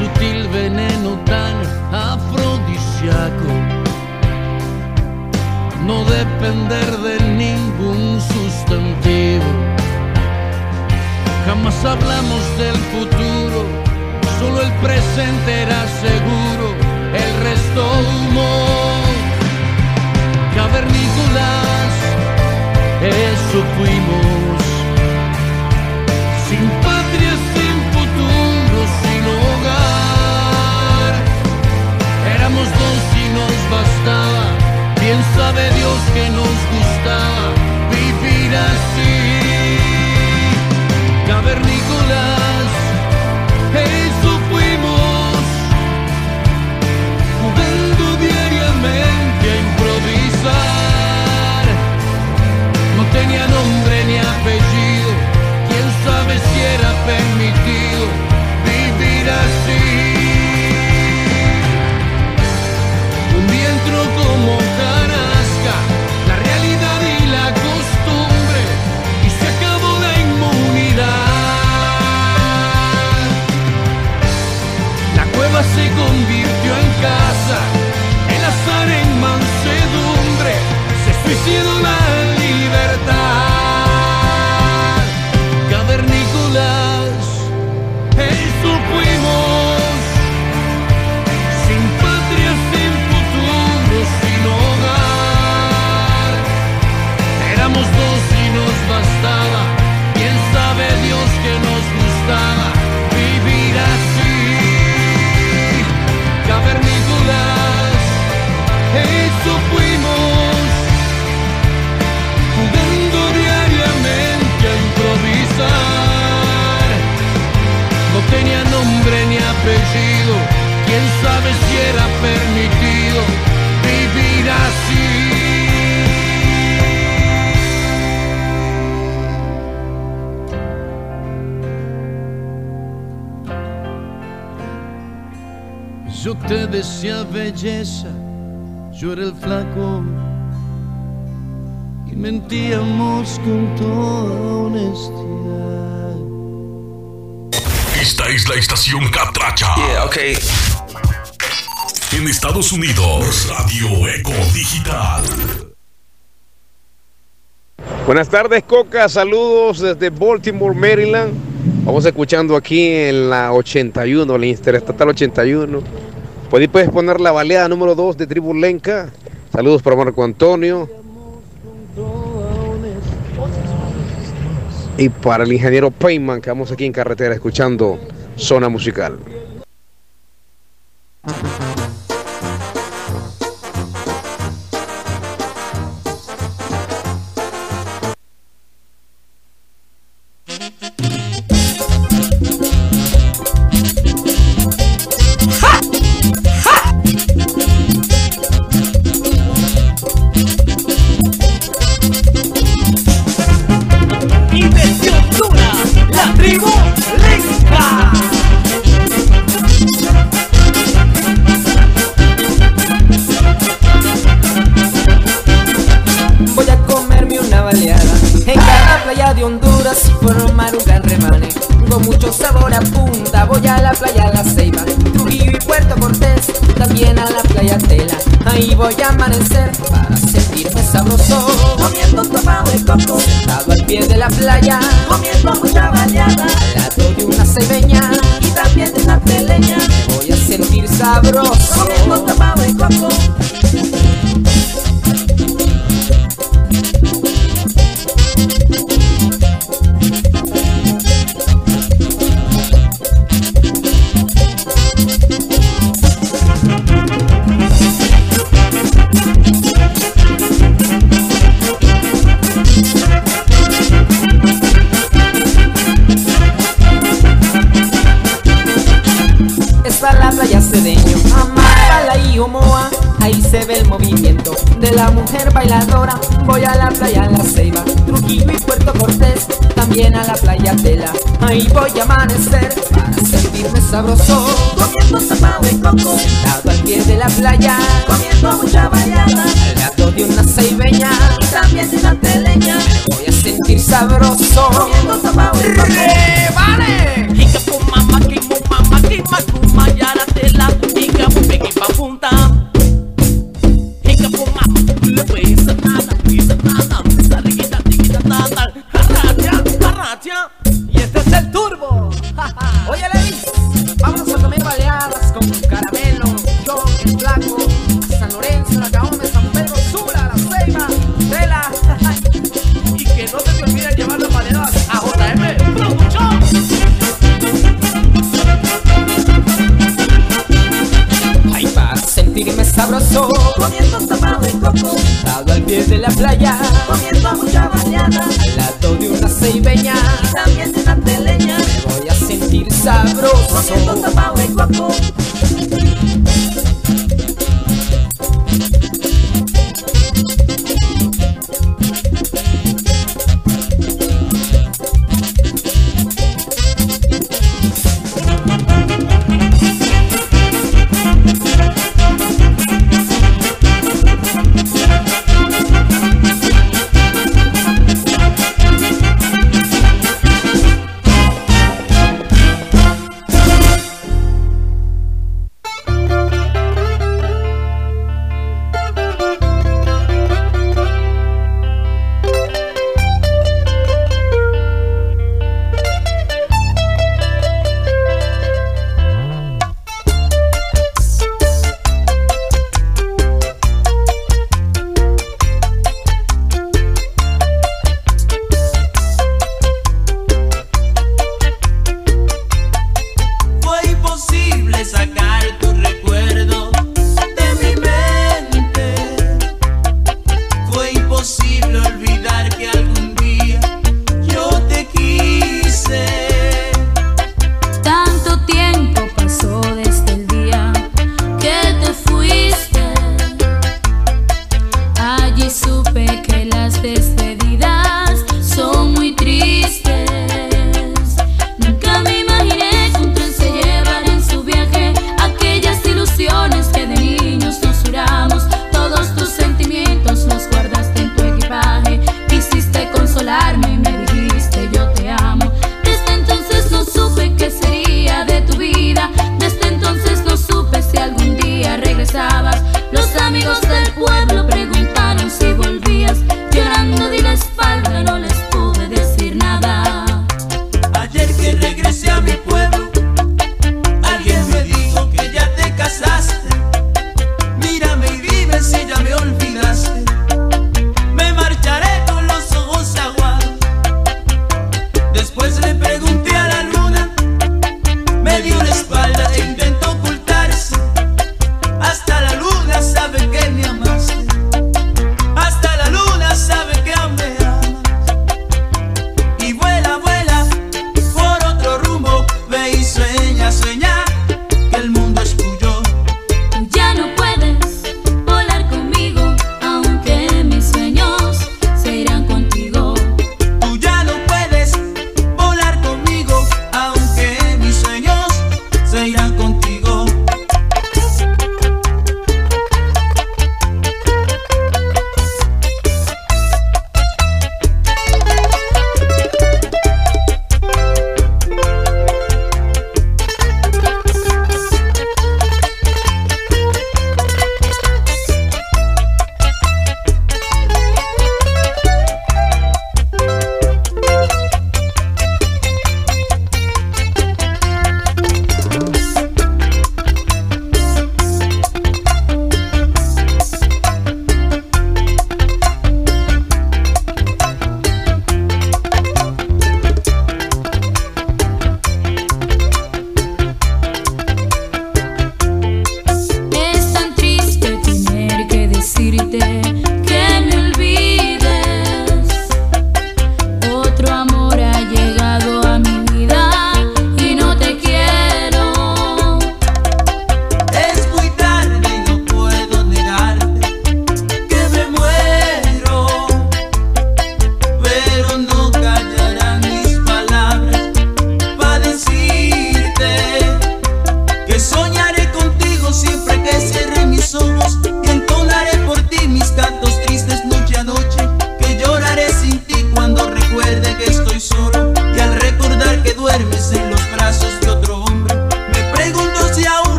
sutil veneno tan afrodisíaco. No depender de ningún sustantivo. Jamás hablamos del futuro, solo el presente era seguro, el resto humo. Cavernícolas, eso fuimos. Sin patria, sin futuro, sin hogar. Éramos dos y nos bastaba. Bien sabe Dios que nos gustaba vivir así. Yo te decía belleza, yo era el flaco y mentíamos con toda honestidad. Esta es la estación Catracha. En Estados Unidos, Radio Eco Digital. Buenas tardes, Coca. Saludos desde Baltimore, Maryland. Vamos escuchando aquí en la 81, la Interestatal 81. Pues puedes poner la baleada número 2 de Tribu Lenca. Saludos para Marco Antonio. Y para el ingeniero Payman, que vamos aquí en carretera escuchando Zona Musical.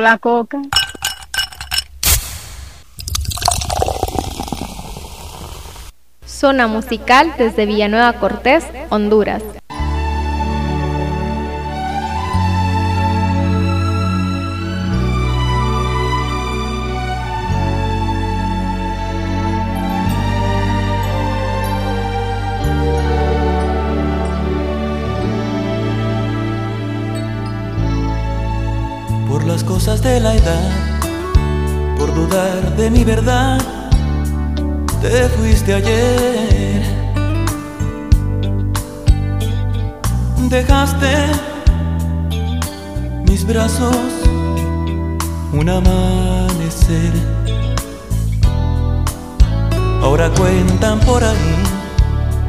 La coca. Zona musical desde Villanueva Cortés, Honduras. Un amanecer. Ahora cuentan por ahí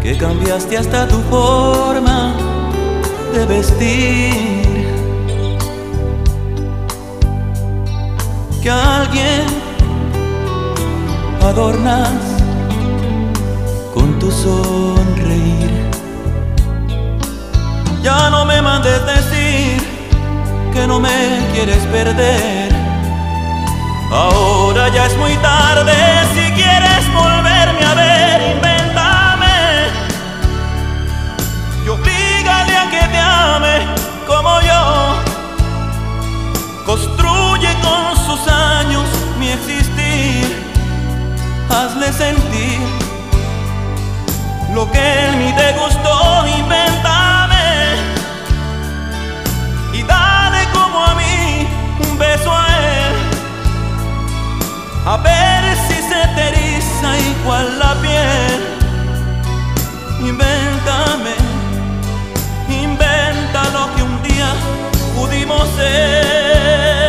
que cambiaste hasta tu forma de vestir. Que alguien adornas con tu sonreír. Ya no me mandes decir que no me quieres perder. Ahora ya es muy tarde si quieres volverme a ver, invéntame. Y oblígale a que te ame como yo. Construye con sus años mi existir. Hazle sentir lo que en mí te gustó, invéntame. A ver si se te igual la piel. Invéntame, inventa lo que un día pudimos ser.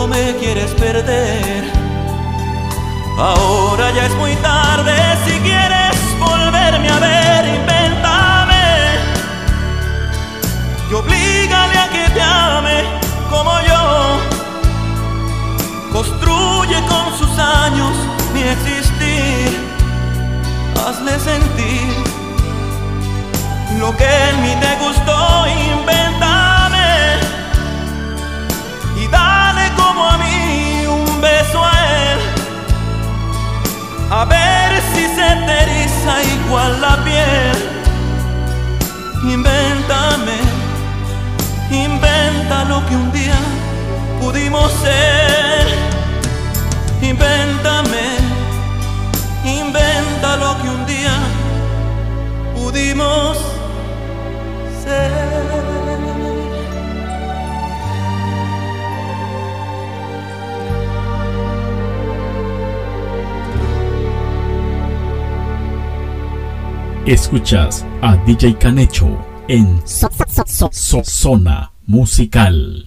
No me quieres perder. Ahora ya es muy tarde si quieres volverme a ver, invéntame. Y oblígale a que te ame como yo. Construye con sus años mi existir. Hazle sentir lo que en mí te gustó, invéntame. A ver si se te igual la piel. Invéntame, inventa lo que un día pudimos ser. Invéntame, inventa lo que un día pudimos ser. Escuchas a DJ Canecho en So- So- So- So- Zona Musical.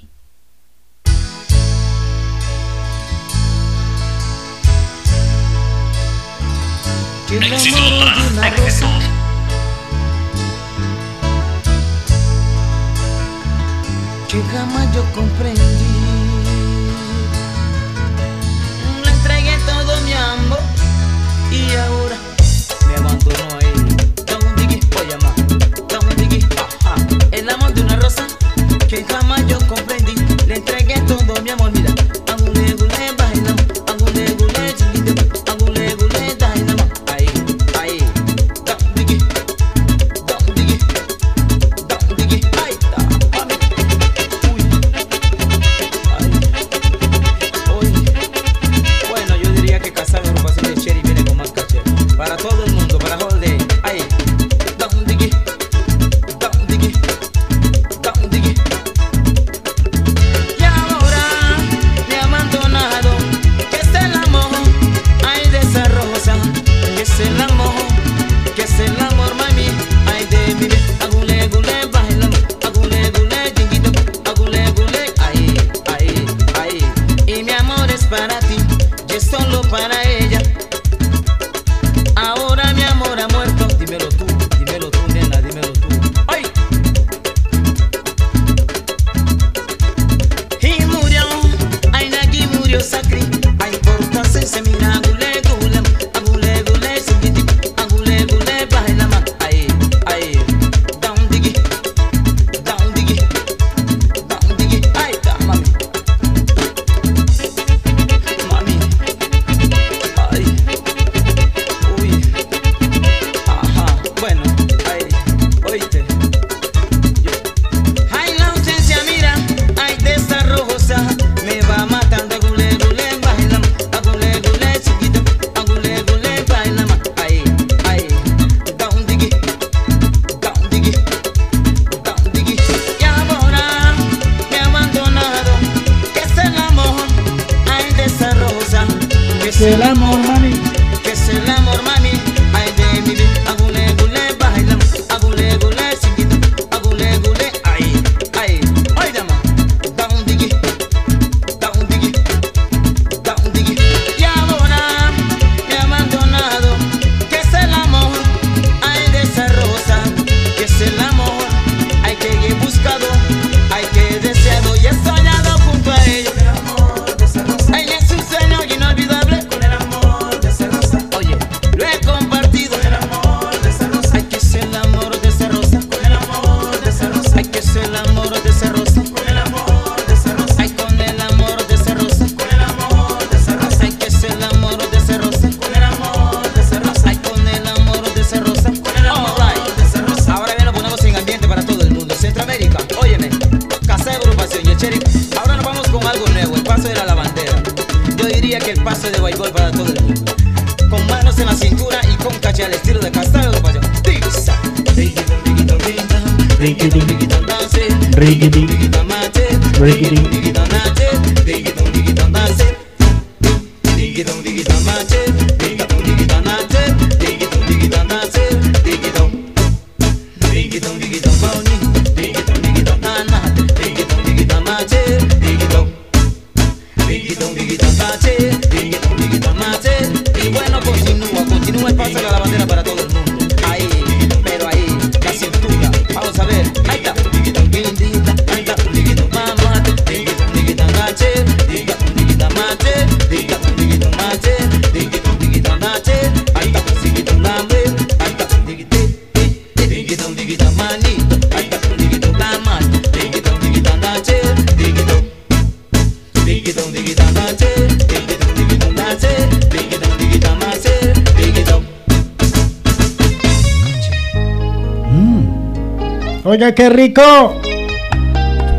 qué rico.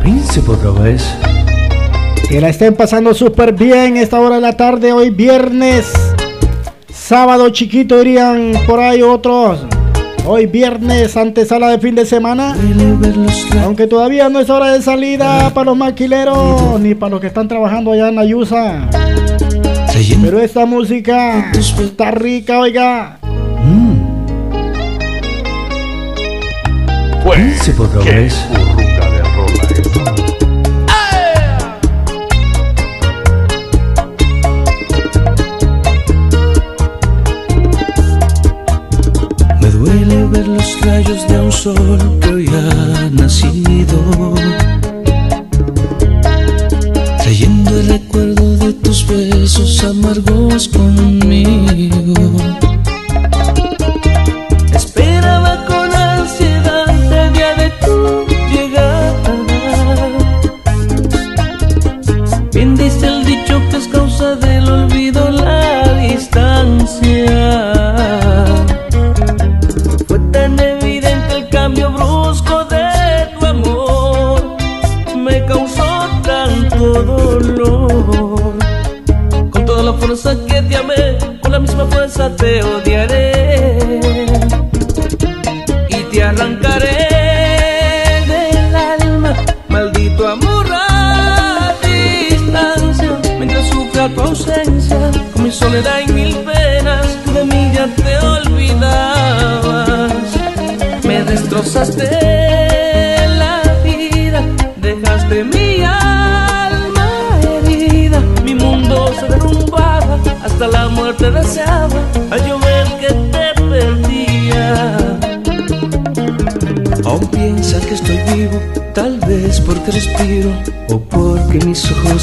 Príncipe otra vez. Que la estén pasando súper bien esta hora de la tarde, hoy viernes. Sábado chiquito irían por ahí otros. Hoy viernes, antesala de fin de semana. Aunque todavía no es hora de salida para los maquileros ni para los que están trabajando allá en Ayusa. Pero esta música está rica, oiga. Güey, por favor, qué. Me duele ver los rayos de un sol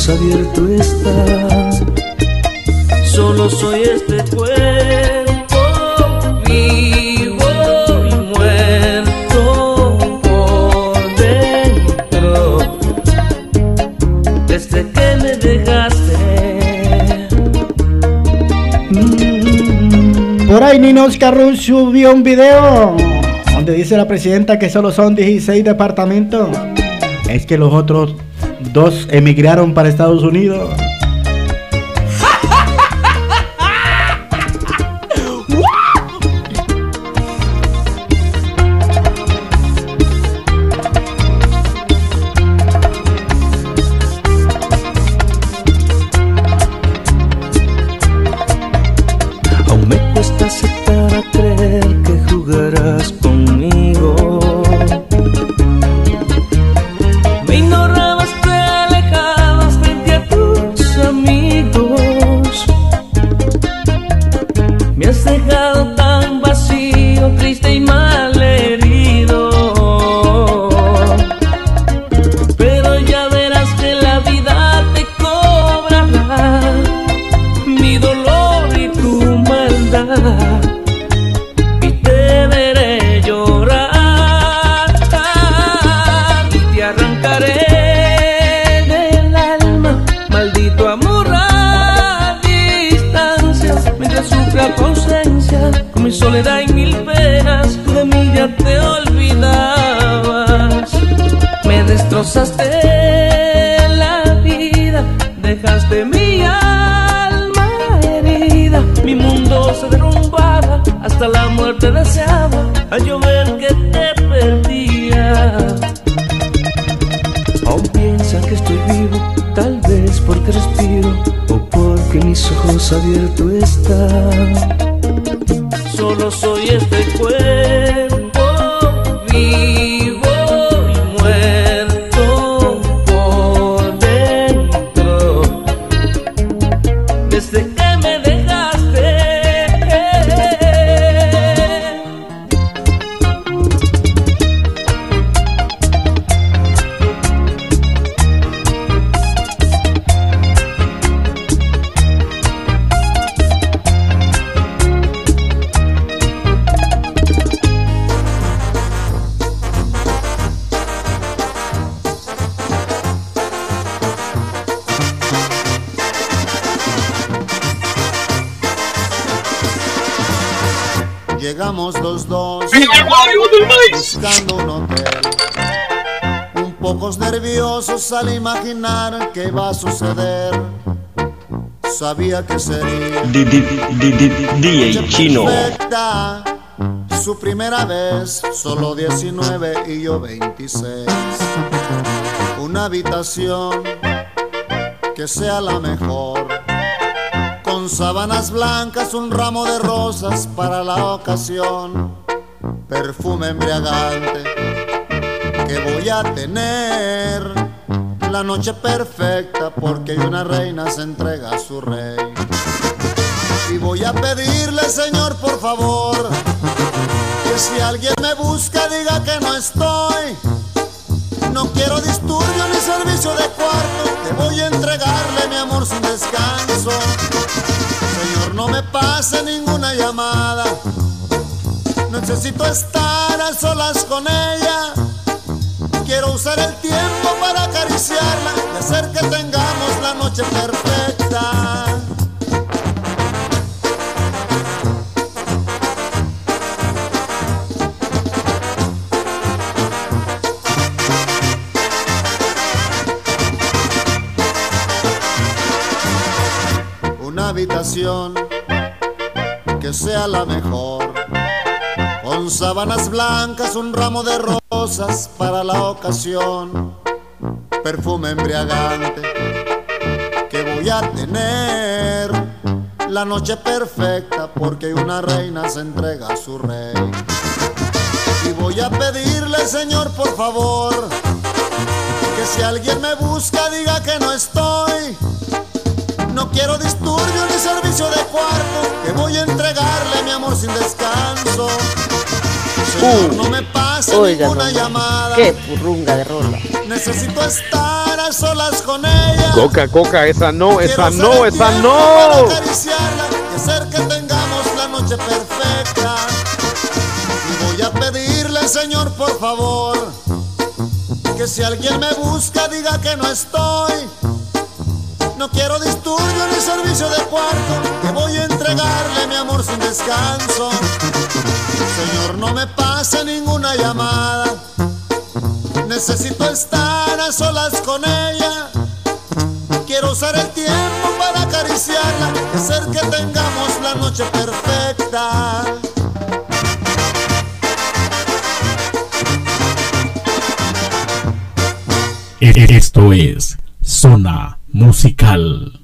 más abierto está. Solo soy este cuerpo vivo y muerto por dentro. Desde que me dejaste. Mm. Por ahí Nino Carrus subió un video donde dice la presidenta que solo son 16 departamentos. Es que los otros Dos emigraron para Estados Unidos. con mi soledad y mil penas, tú de mí ya te olvidabas. Me destrozaste la vida, dejaste mi alma herida, mi mundo se derrumbaba, hasta la muerte deseaba, a llover que te perdía. Aún piensa que estoy vivo, tal vez porque respiro o porque mis ojos abiertos están. Solo soy este cuerpo al imaginar que iba a suceder. Sabía que sería DJ Chino. perfecta. Su primera vez, solo 19 y yo 26. Una habitación que sea la mejor. Con sábanas blancas, un ramo de rosas para la ocasión. Perfume embriagante que voy a tener. La noche perfecta porque una reina se entrega a su rey. Y voy a pedirle, Señor, por favor, que si alguien me busca diga que no estoy. No quiero disturbio ni servicio de cuarto, que voy a entregarle mi amor sin descanso. Señor, no me pase ninguna llamada. Necesito estar a solas con ella. Quiero usar el tiempo para acariciarla y hacer que tengamos la noche perfecta. Una habitación que sea la mejor. Con sábanas blancas, un ramo de rosas para la ocasión. Perfume embriagante que voy a tener. La noche perfecta porque una reina se entrega a su rey. Y voy a pedirle, Señor, por favor, que si alguien me busca diga que no estoy. No quiero disturbio ni servicio de cuarto, que voy a entregarle mi amor sin descanso. Señor, no me pase Oiga, ninguna nomás, llamada. Qué purrunga de rola. Necesito estar a solas con ella. Coca, coca, esa no, esa Quiero no, esa no. para acariciarla y hacer que tengamos la noche perfecta. Y voy a pedirle, Señor, por favor, que si alguien me busca diga que no estoy. No quiero disturbio ni servicio de cuarto, que voy a entregarle mi amor sin descanso. Señor, no me pase ninguna llamada. Necesito estar a solas con ella. Quiero usar el tiempo para acariciarla hacer que tengamos la noche perfecta. Esto es Zona Musical.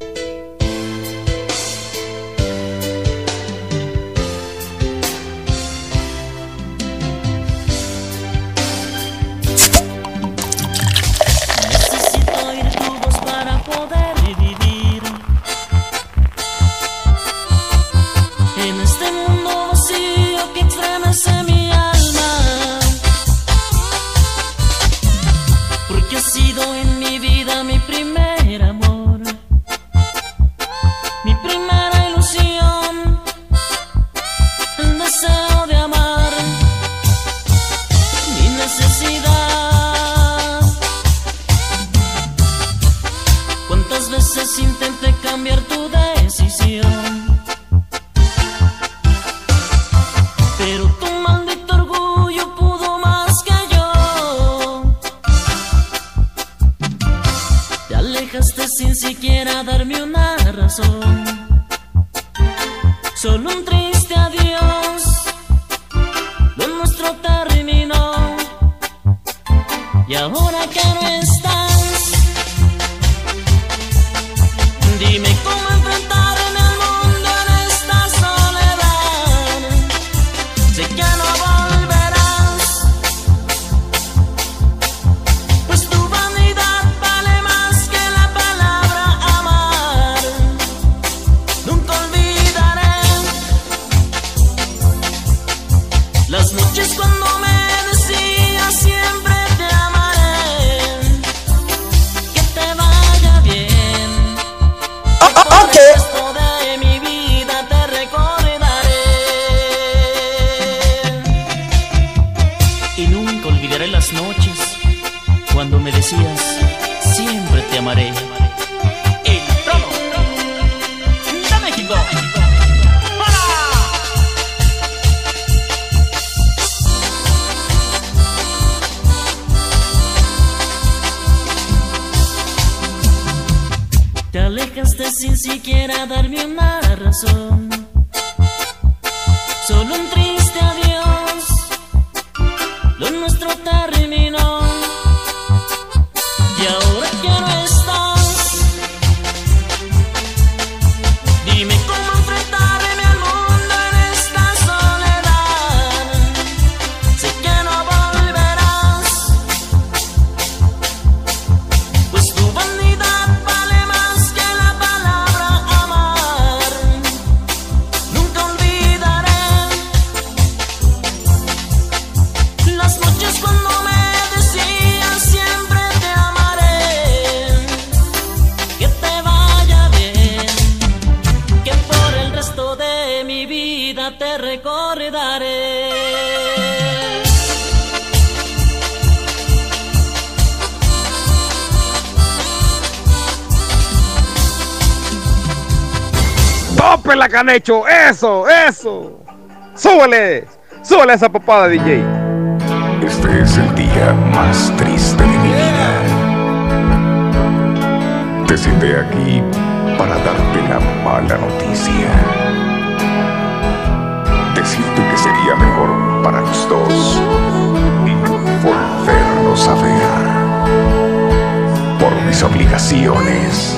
Han hecho Eso, eso. Súbele, súbele esa papada, DJ. Este es el día más triste de mi vida. Te senté aquí para darte la mala noticia. Decirte que sería mejor para los dos volvernos a ver por mis obligaciones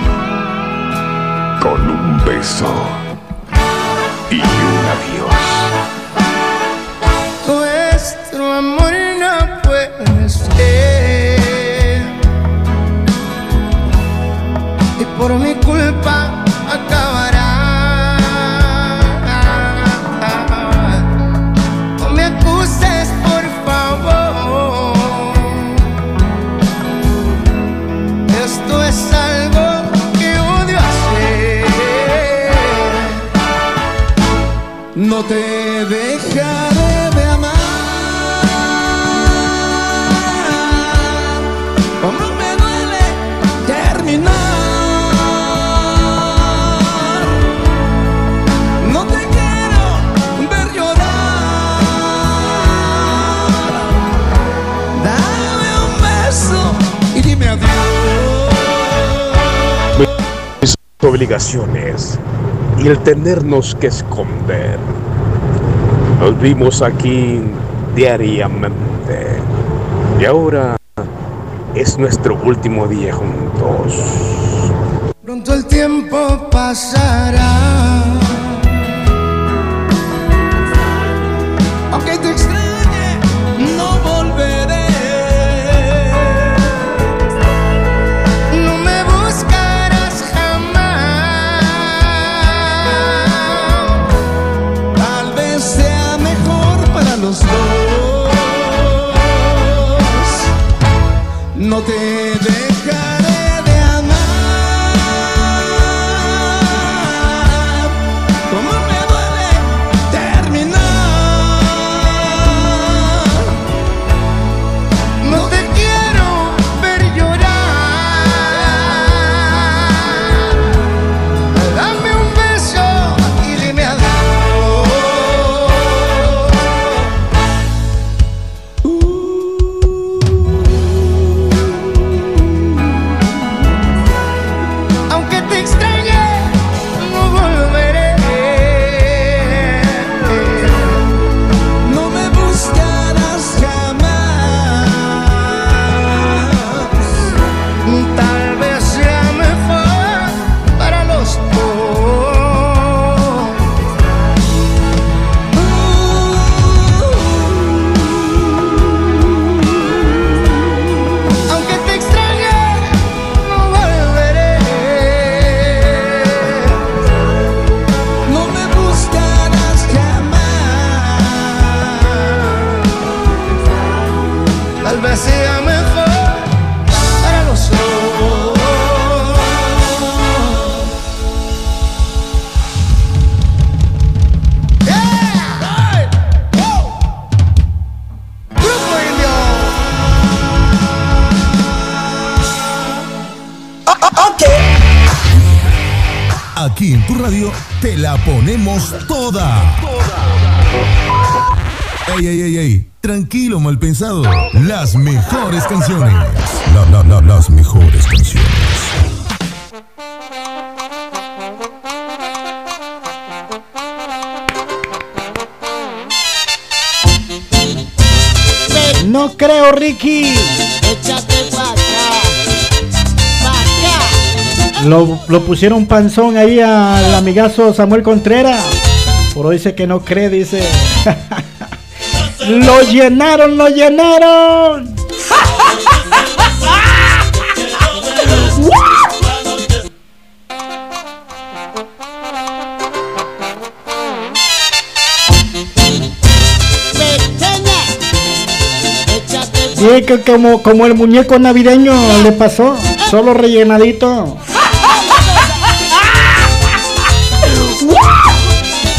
con un beso. y el tenernos que esconder. Nos vimos aquí diariamente y ahora es nuestro último día juntos. Pronto el tiempo pasará. te la ponemos toda. Ey, ey, ey, ey. Tranquilo, mal pensado. Las mejores canciones. La, la, la, las mejores canciones. No creo, Ricky. Lo, lo, pusieron panzón ahí al amigazo Samuel Contreras. Pero dice que no cree, dice. (laughs) lo llenaron, lo llenaron. (laughs) Sí, que como, como el muñeco navideño le pasó, solo rellenadito.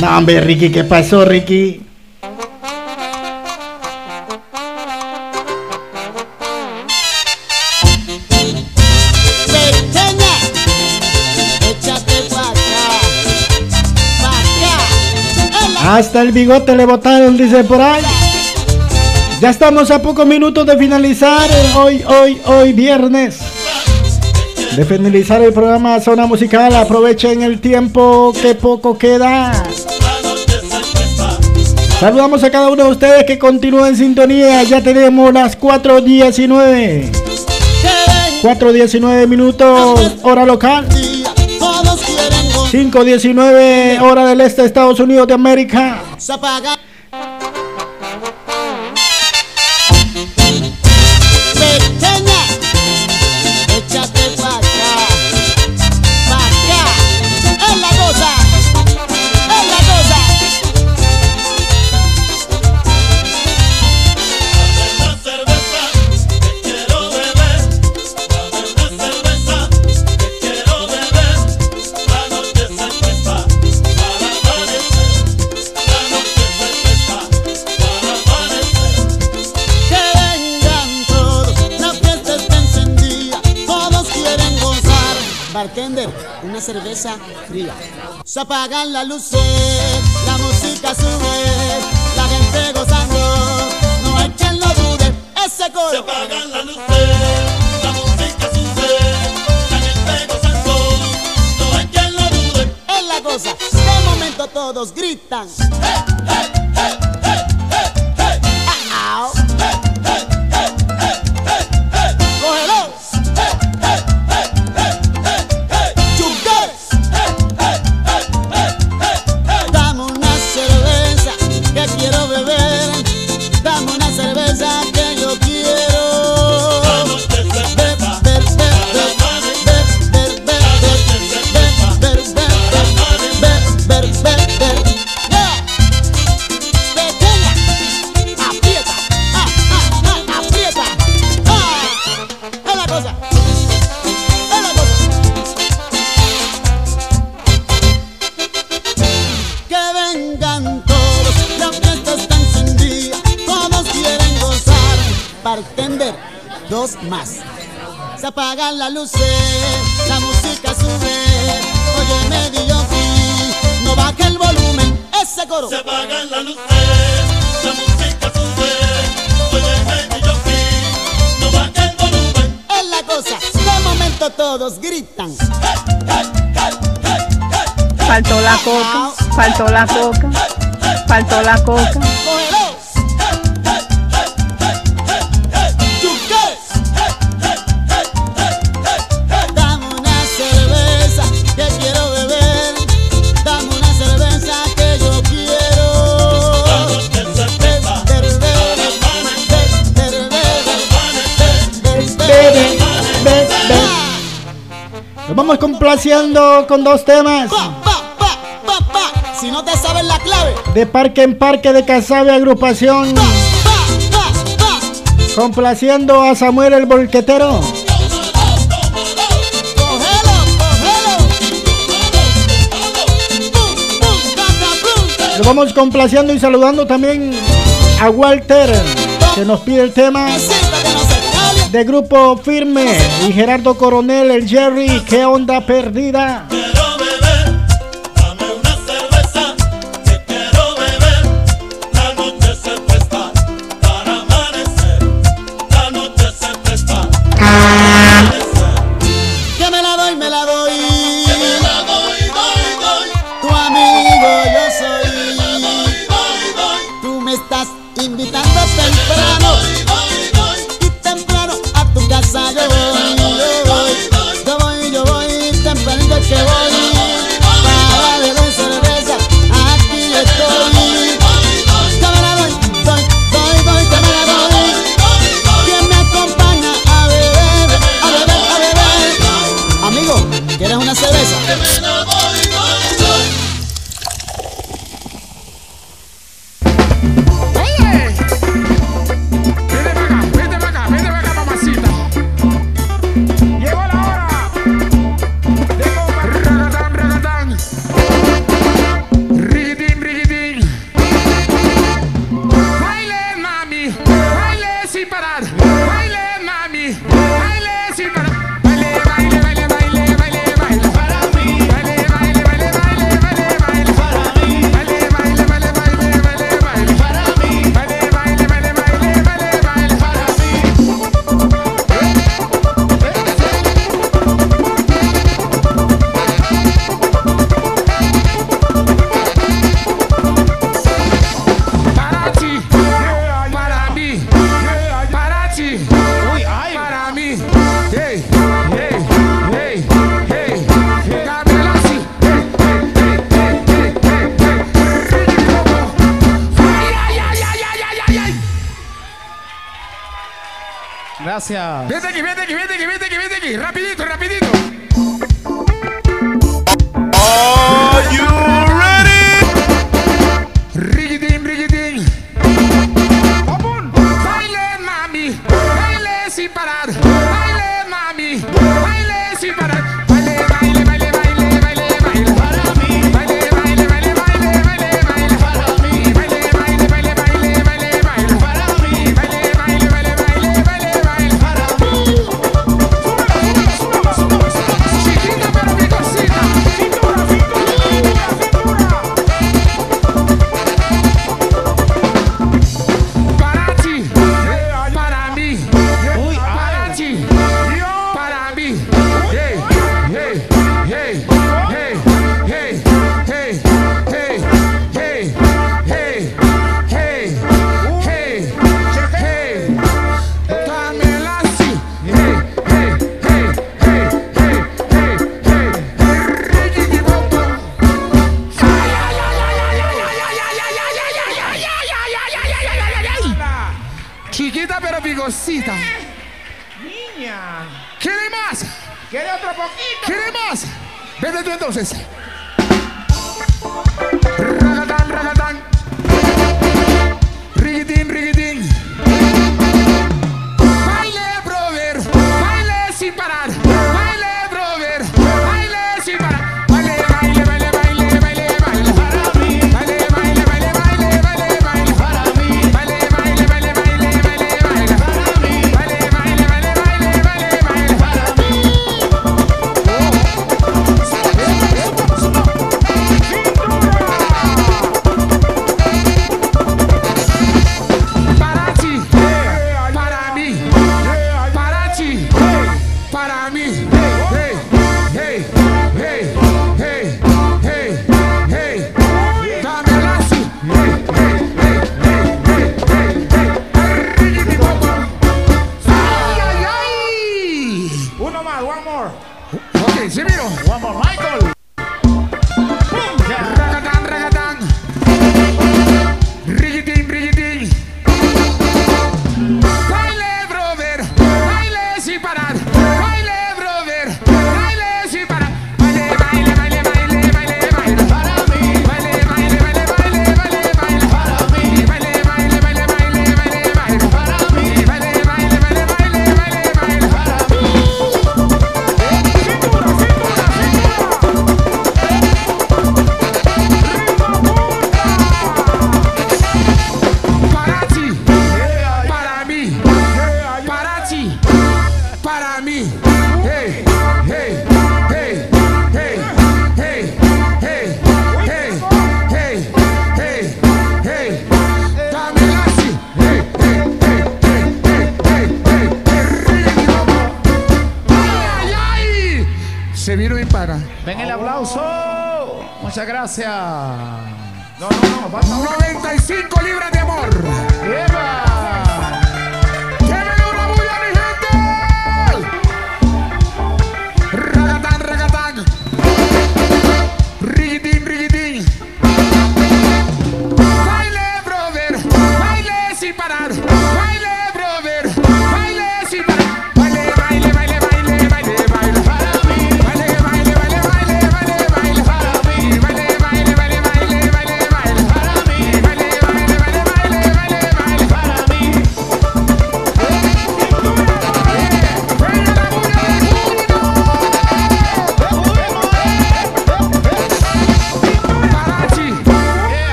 No, hombre, Ricky, ¿qué pasó, Ricky? Hasta el bigote le botaron, dice por ahí. Ya estamos a pocos minutos de finalizar. Hoy, hoy, hoy, viernes de finalizar el programa Zona Musical, aprovechen el tiempo que poco queda. Saludamos a cada uno de ustedes que continúa en sintonía. Ya tenemos las 4.19. 4.19 minutos, hora local. 5.19, hora del este, de Estados Unidos de América. con dos temas. Si no te sabes la clave. De parque en parque de Casabe Agrupación. Complaciendo a Samuel el Volquetero. Lo vamos complaciendo y saludando también a Walter, que nos pide el tema de Grupo Firme y Gerardo Coronel, el Jerry, ¿qué onda perdida?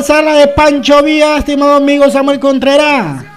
WhatsApp la de Pancho Vía, estimado amigo Samuel Contreras.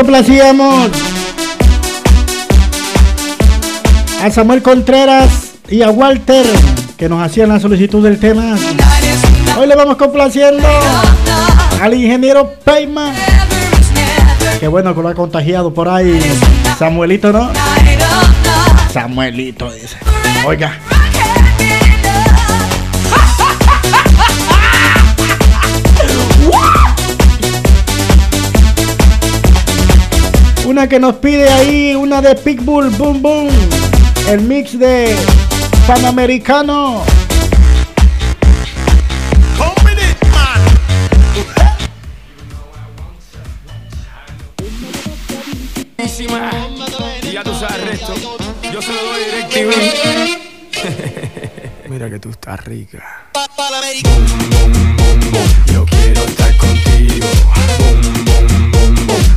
Complacíamos a Samuel Contreras y a Walter que nos hacían la solicitud del tema. Hoy le vamos complaciendo al ingeniero Peyman. Qué bueno que lo ha contagiado por ahí. Samuelito, ¿no? Samuelito dice. Oiga. Que nos pide ahí, una de Pitbull, boom boom. El mix de Panamericano. Ya tú sabes el resto. Yo se lo doy. Mira que tú estás rica. Yo quiero estar contigo.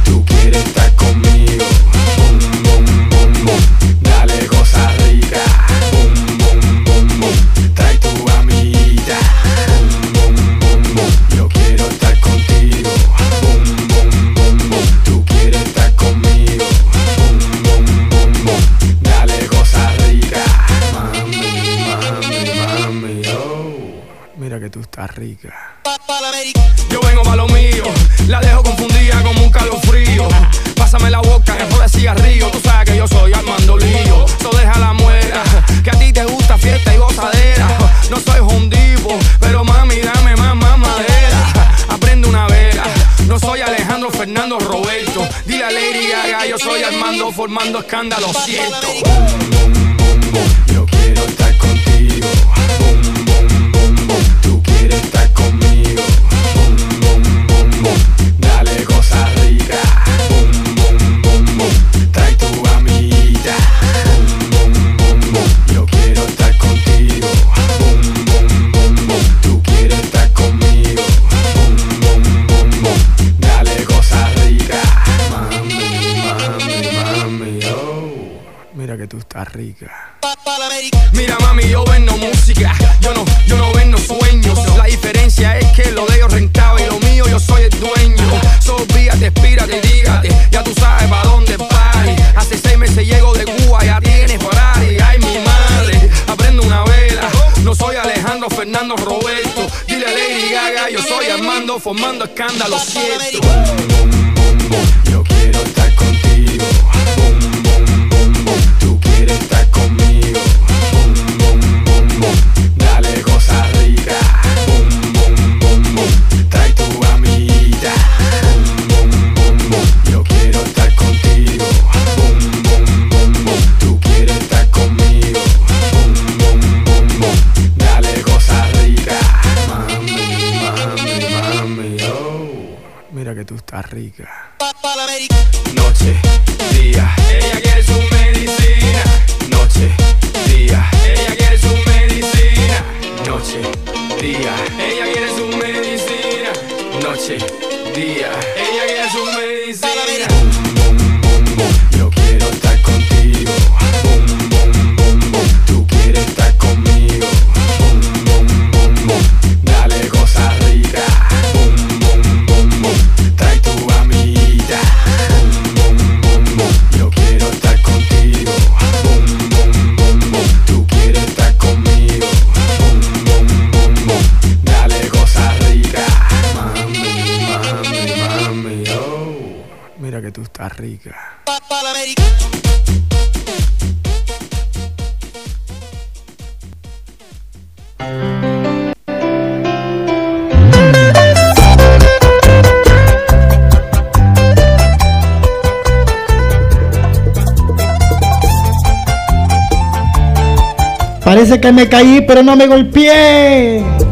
Tú quieres estar conmigo. Bum, bum, bum, bum. Dale cosa rica. Bum, bum. Trae tu amiguita. Bum, bum. Yo quiero estar contigo. Bum, bum, bum, bum. Tú quieres estar conmigo. Bum, bum, bum, bum. Dale cosa rica. Mami, mami, mami, oh. Mira que tú estás rica. Yo vengo pa' lo mío, la dejo confundida como un calofrío. Pásame la boca, que de cigarrillo. Tú sabes que yo soy Armando Lío. So deja la muera, que a ti te gusta fiesta y gozadera. No soy hondivo, pero mami, dame más, madera. Aprende una vela. No soy Alejandro Fernando Roberto. Dile a Lady Gaga, yo soy Armando formando escándalo, cierto. Yo quiero estar Mira mami, yo vendo música, yo no, yo no vendo sueños. La diferencia es que lo de ellos rentaba y lo mío yo soy el dueño. Sobíate, espírate, dígate, ya tú sabes pa' dónde party. Hace seis meses llego de Cuba, ya tienes Ferrari. Ay mi madre, aprendo una vela. No soy Alejandro Fernando Roberto. Dile a Lady Gaga, yo soy Armando formando escándalo cierto. Yo quiero estar contigo. Rica. Noche, Que me caí, pero no me golpeé.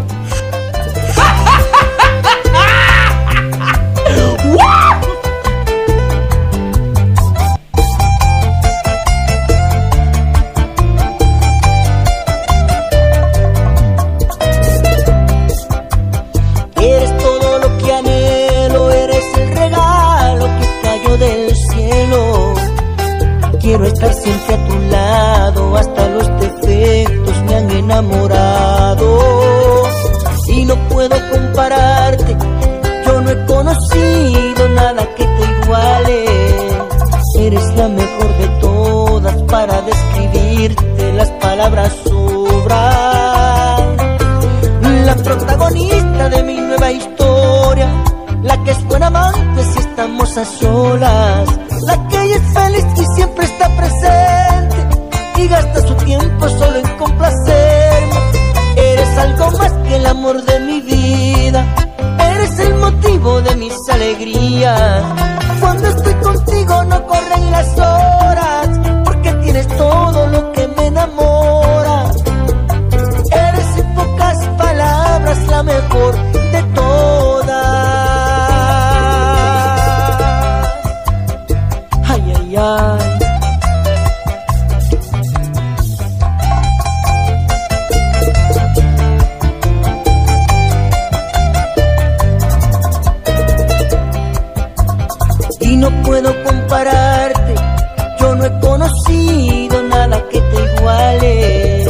nada que te iguale.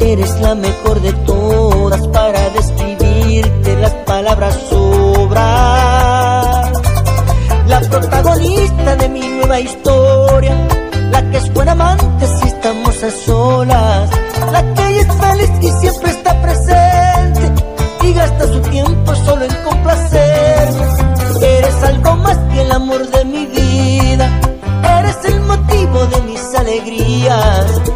Eres la mejor de todas para describirte las palabras sobran. La protagonista de mi nueva historia, la que es buena amante si estamos a solas, la que es feliz y siempre está presente y gasta su tiempo solo en complacer. Eres algo más que el amor de mi alegrías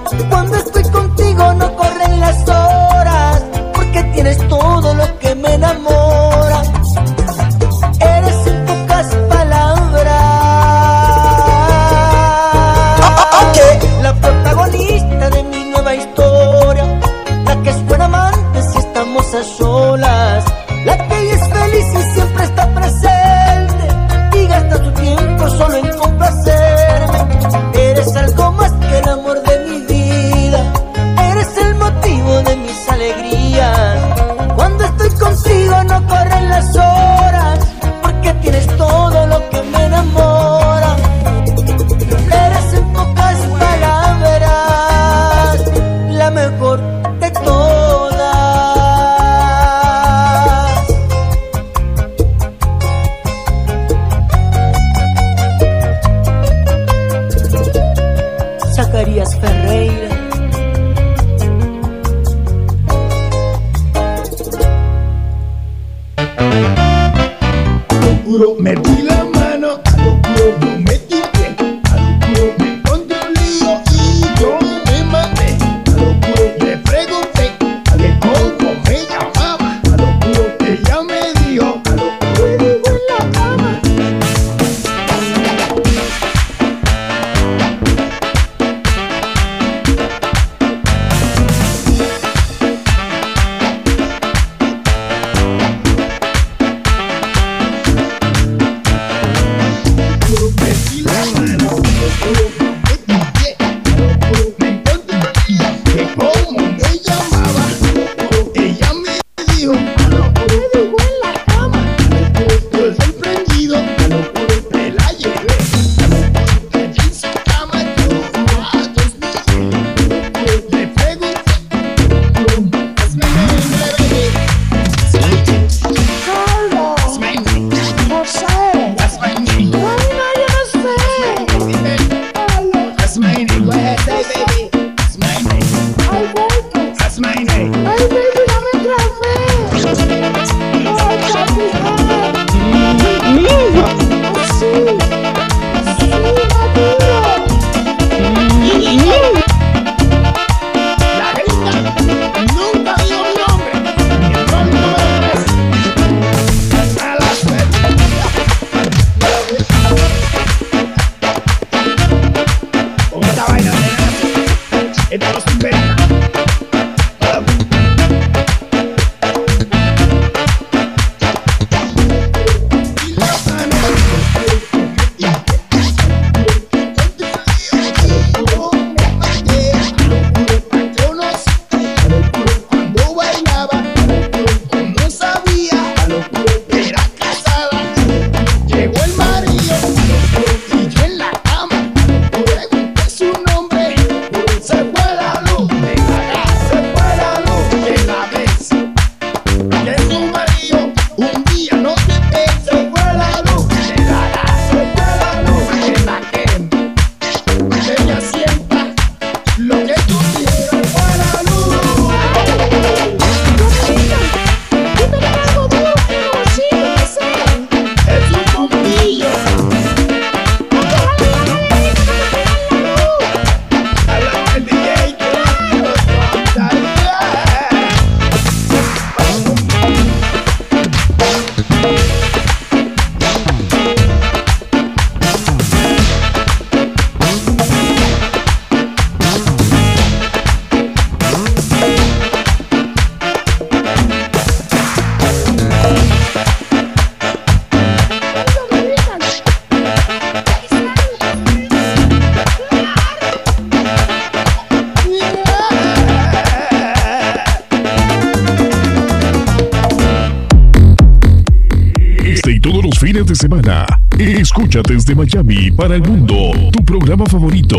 para el mundo tu programa favorito,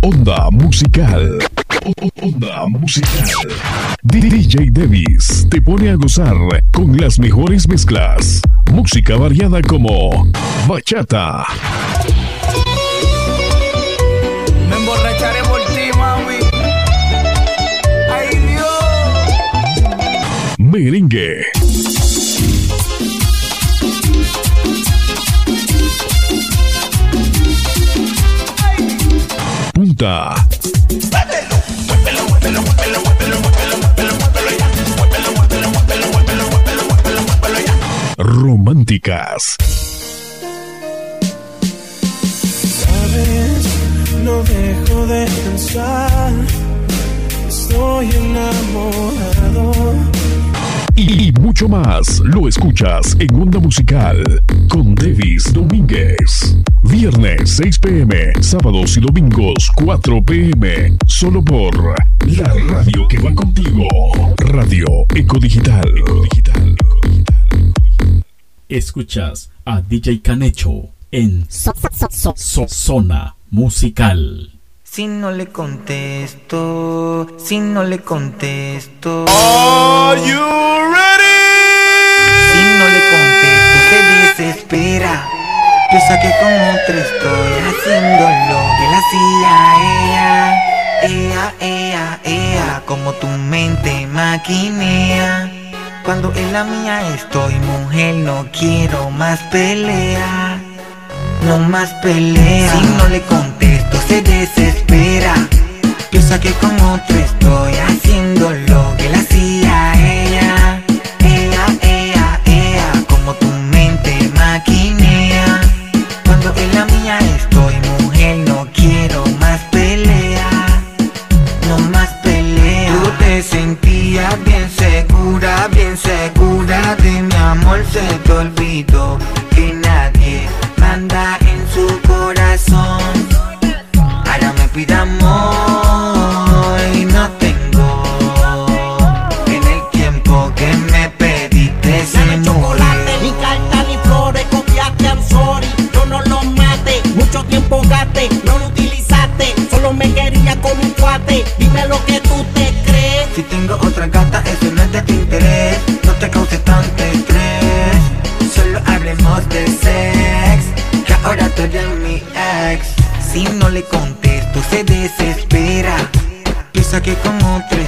Onda Musical. Onda Musical. DJ Davis te pone a gozar con las mejores mezclas. Música variada como bachata, Me emborracharé por ti, mami. Ay, Dios. merengue, punta, románticas, Sabes, no dejo de pensar. Estoy enamorado. y mucho más lo escuchas en Onda Musical con Davis Domínguez. Viernes 6 pm, sábados y domingos 4 pm, solo por la radio que va contigo. Radio Eco Digital. Escuchas a DJ Canecho en So- So- So- So- Zona Musical. Si no le contesto, si no le contesto. Are you ready? Si no le contesto, se desespera. Piensa que con otro estoy haciendo lo que le hacía ella. Ea, ea, ea, como tu mente maquinea. Cuando en la mía estoy, mujer, no quiero más pelea. No más pelea. Si no le contesto, se desespera. Piensa que con otro estoy haciendo lo que le hacía ella. Amor. Se te olvidó que nadie manda en su corazón. Ahora me pide amor y no tengo. En el tiempo que me pediste se murió. Ni carta ni flores, copiaste, I'm sorry. Yo no lo maté, mucho tiempo gasté, no lo utilizaste. Solo me quería con un cuate. Dime lo que tú te crees. Si tengo otra gata, eso no es de tu interés. De sex. Que ahora tú eres mi ex. Si no le contesto, se desespera. Piensa que con otro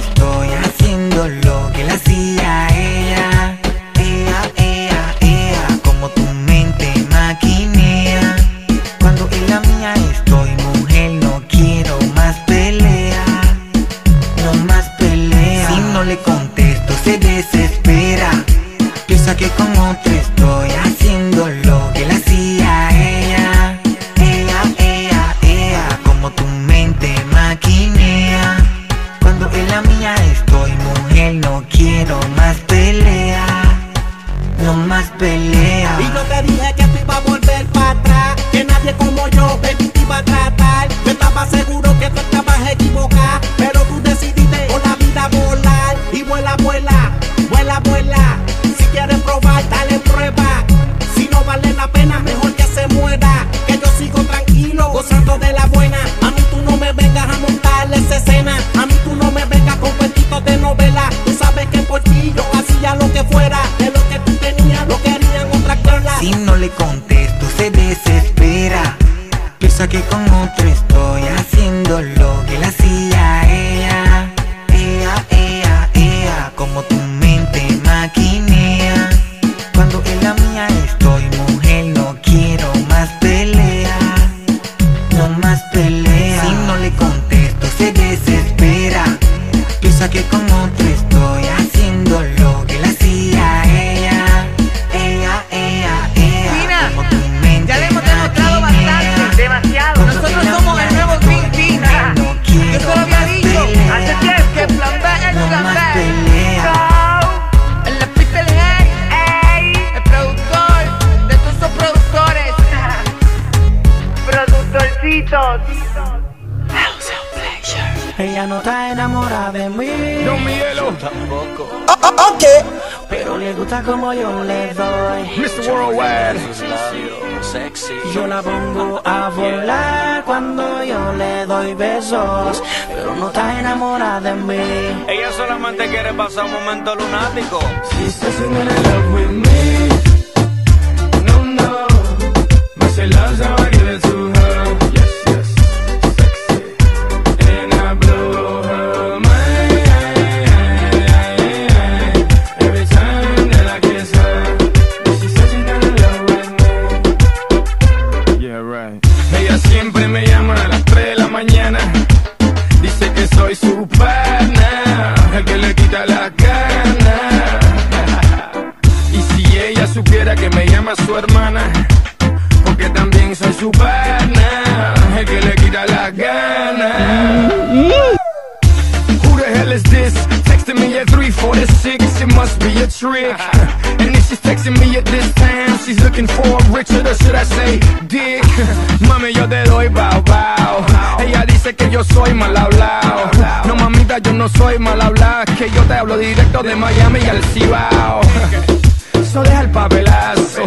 she's looking for Richard, or should I say Dick? (laughs) Mami, yo te doy bao bao. Ella dice que yo soy mal hablado. No, mamita, yo no soy mal hablado. Que yo te hablo directo de Miami y al Cibao. (laughs) Eso deja el papelazo.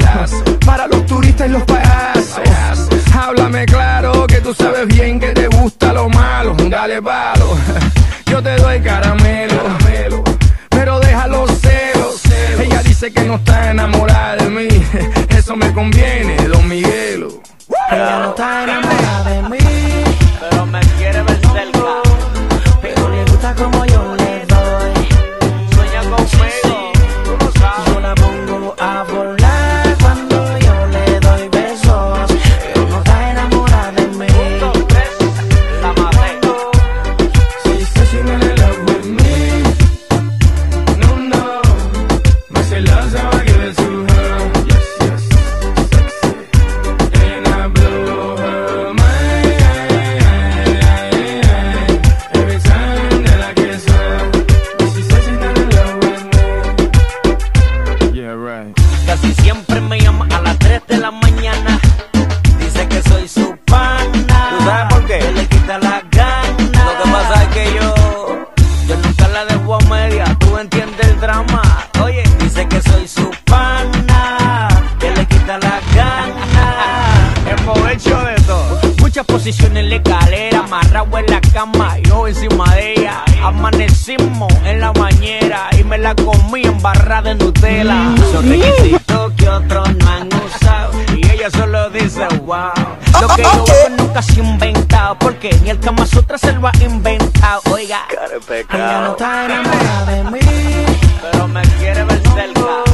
Para los turistas y los payasos. Háblame claro, que tú sabes bien que te gusta lo malo. Dale palo. (laughs) Yo te doy caramelo. Pero déjalo celos. Ella dice que no está enamorada eso me conviene, Don Miguelo. posición en la escalera, amarrado en la cama, yo encima de ella. Amanecimos en la bañera y me la comí embarrada en Nutella. Son requisitos que otros no han usado y ella solo dice wow. Lo que yo (laughs) hago nunca se ha inventado porque ni el Kama Sutra se lo ha inventado. Oiga, ella no está enamorada de mí, pero me quiere ver cerca.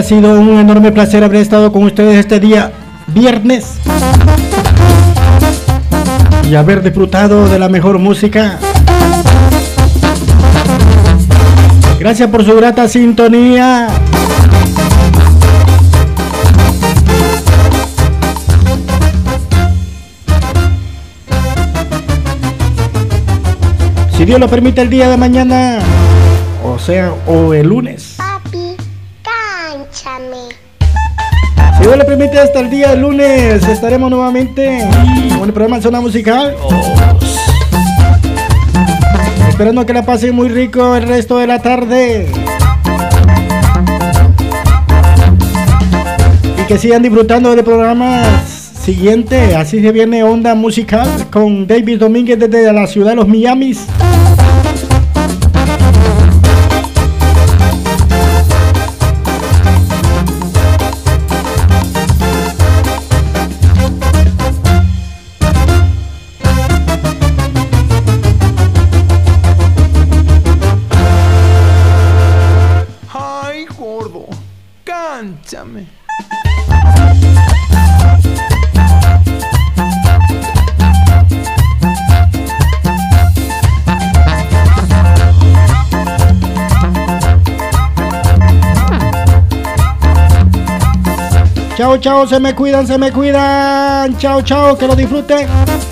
Ha sido un enorme placer haber estado con ustedes este día viernes y haber disfrutado de la mejor música. Gracias por su grata sintonía. Si Dios lo permite el día de mañana, o sea, o el lunes. Lunes estaremos nuevamente con el programa Zona Musical. Esperando que la pasen muy rico el resto de la tarde. Y que sigan disfrutando del programa siguiente. Así se viene Onda Musical con David Domínguez desde la ciudad de los Miamis. Chao, chao, se me cuidan, se me cuidan. Chao, chao, que lo disfruten.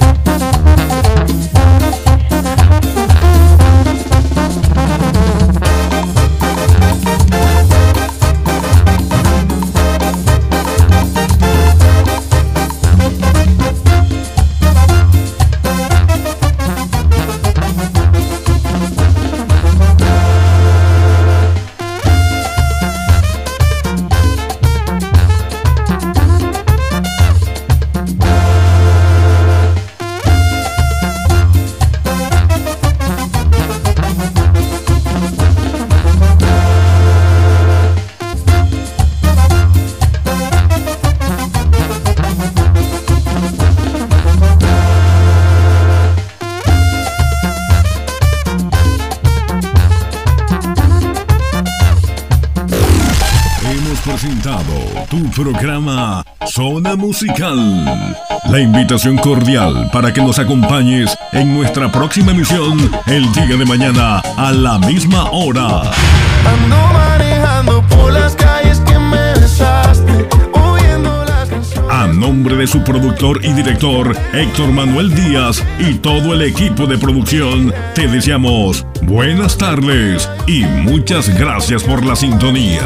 Programa Zona Musical. La invitación cordial para que nos acompañes en nuestra próxima emisión el día de mañana a la misma hora. Ando manejando por las calles que me besaste, oyendo las canciones. A nombre de su productor y director Héctor Manuel Díaz y todo el equipo de producción, te deseamos buenas tardes y muchas gracias por la sintonía.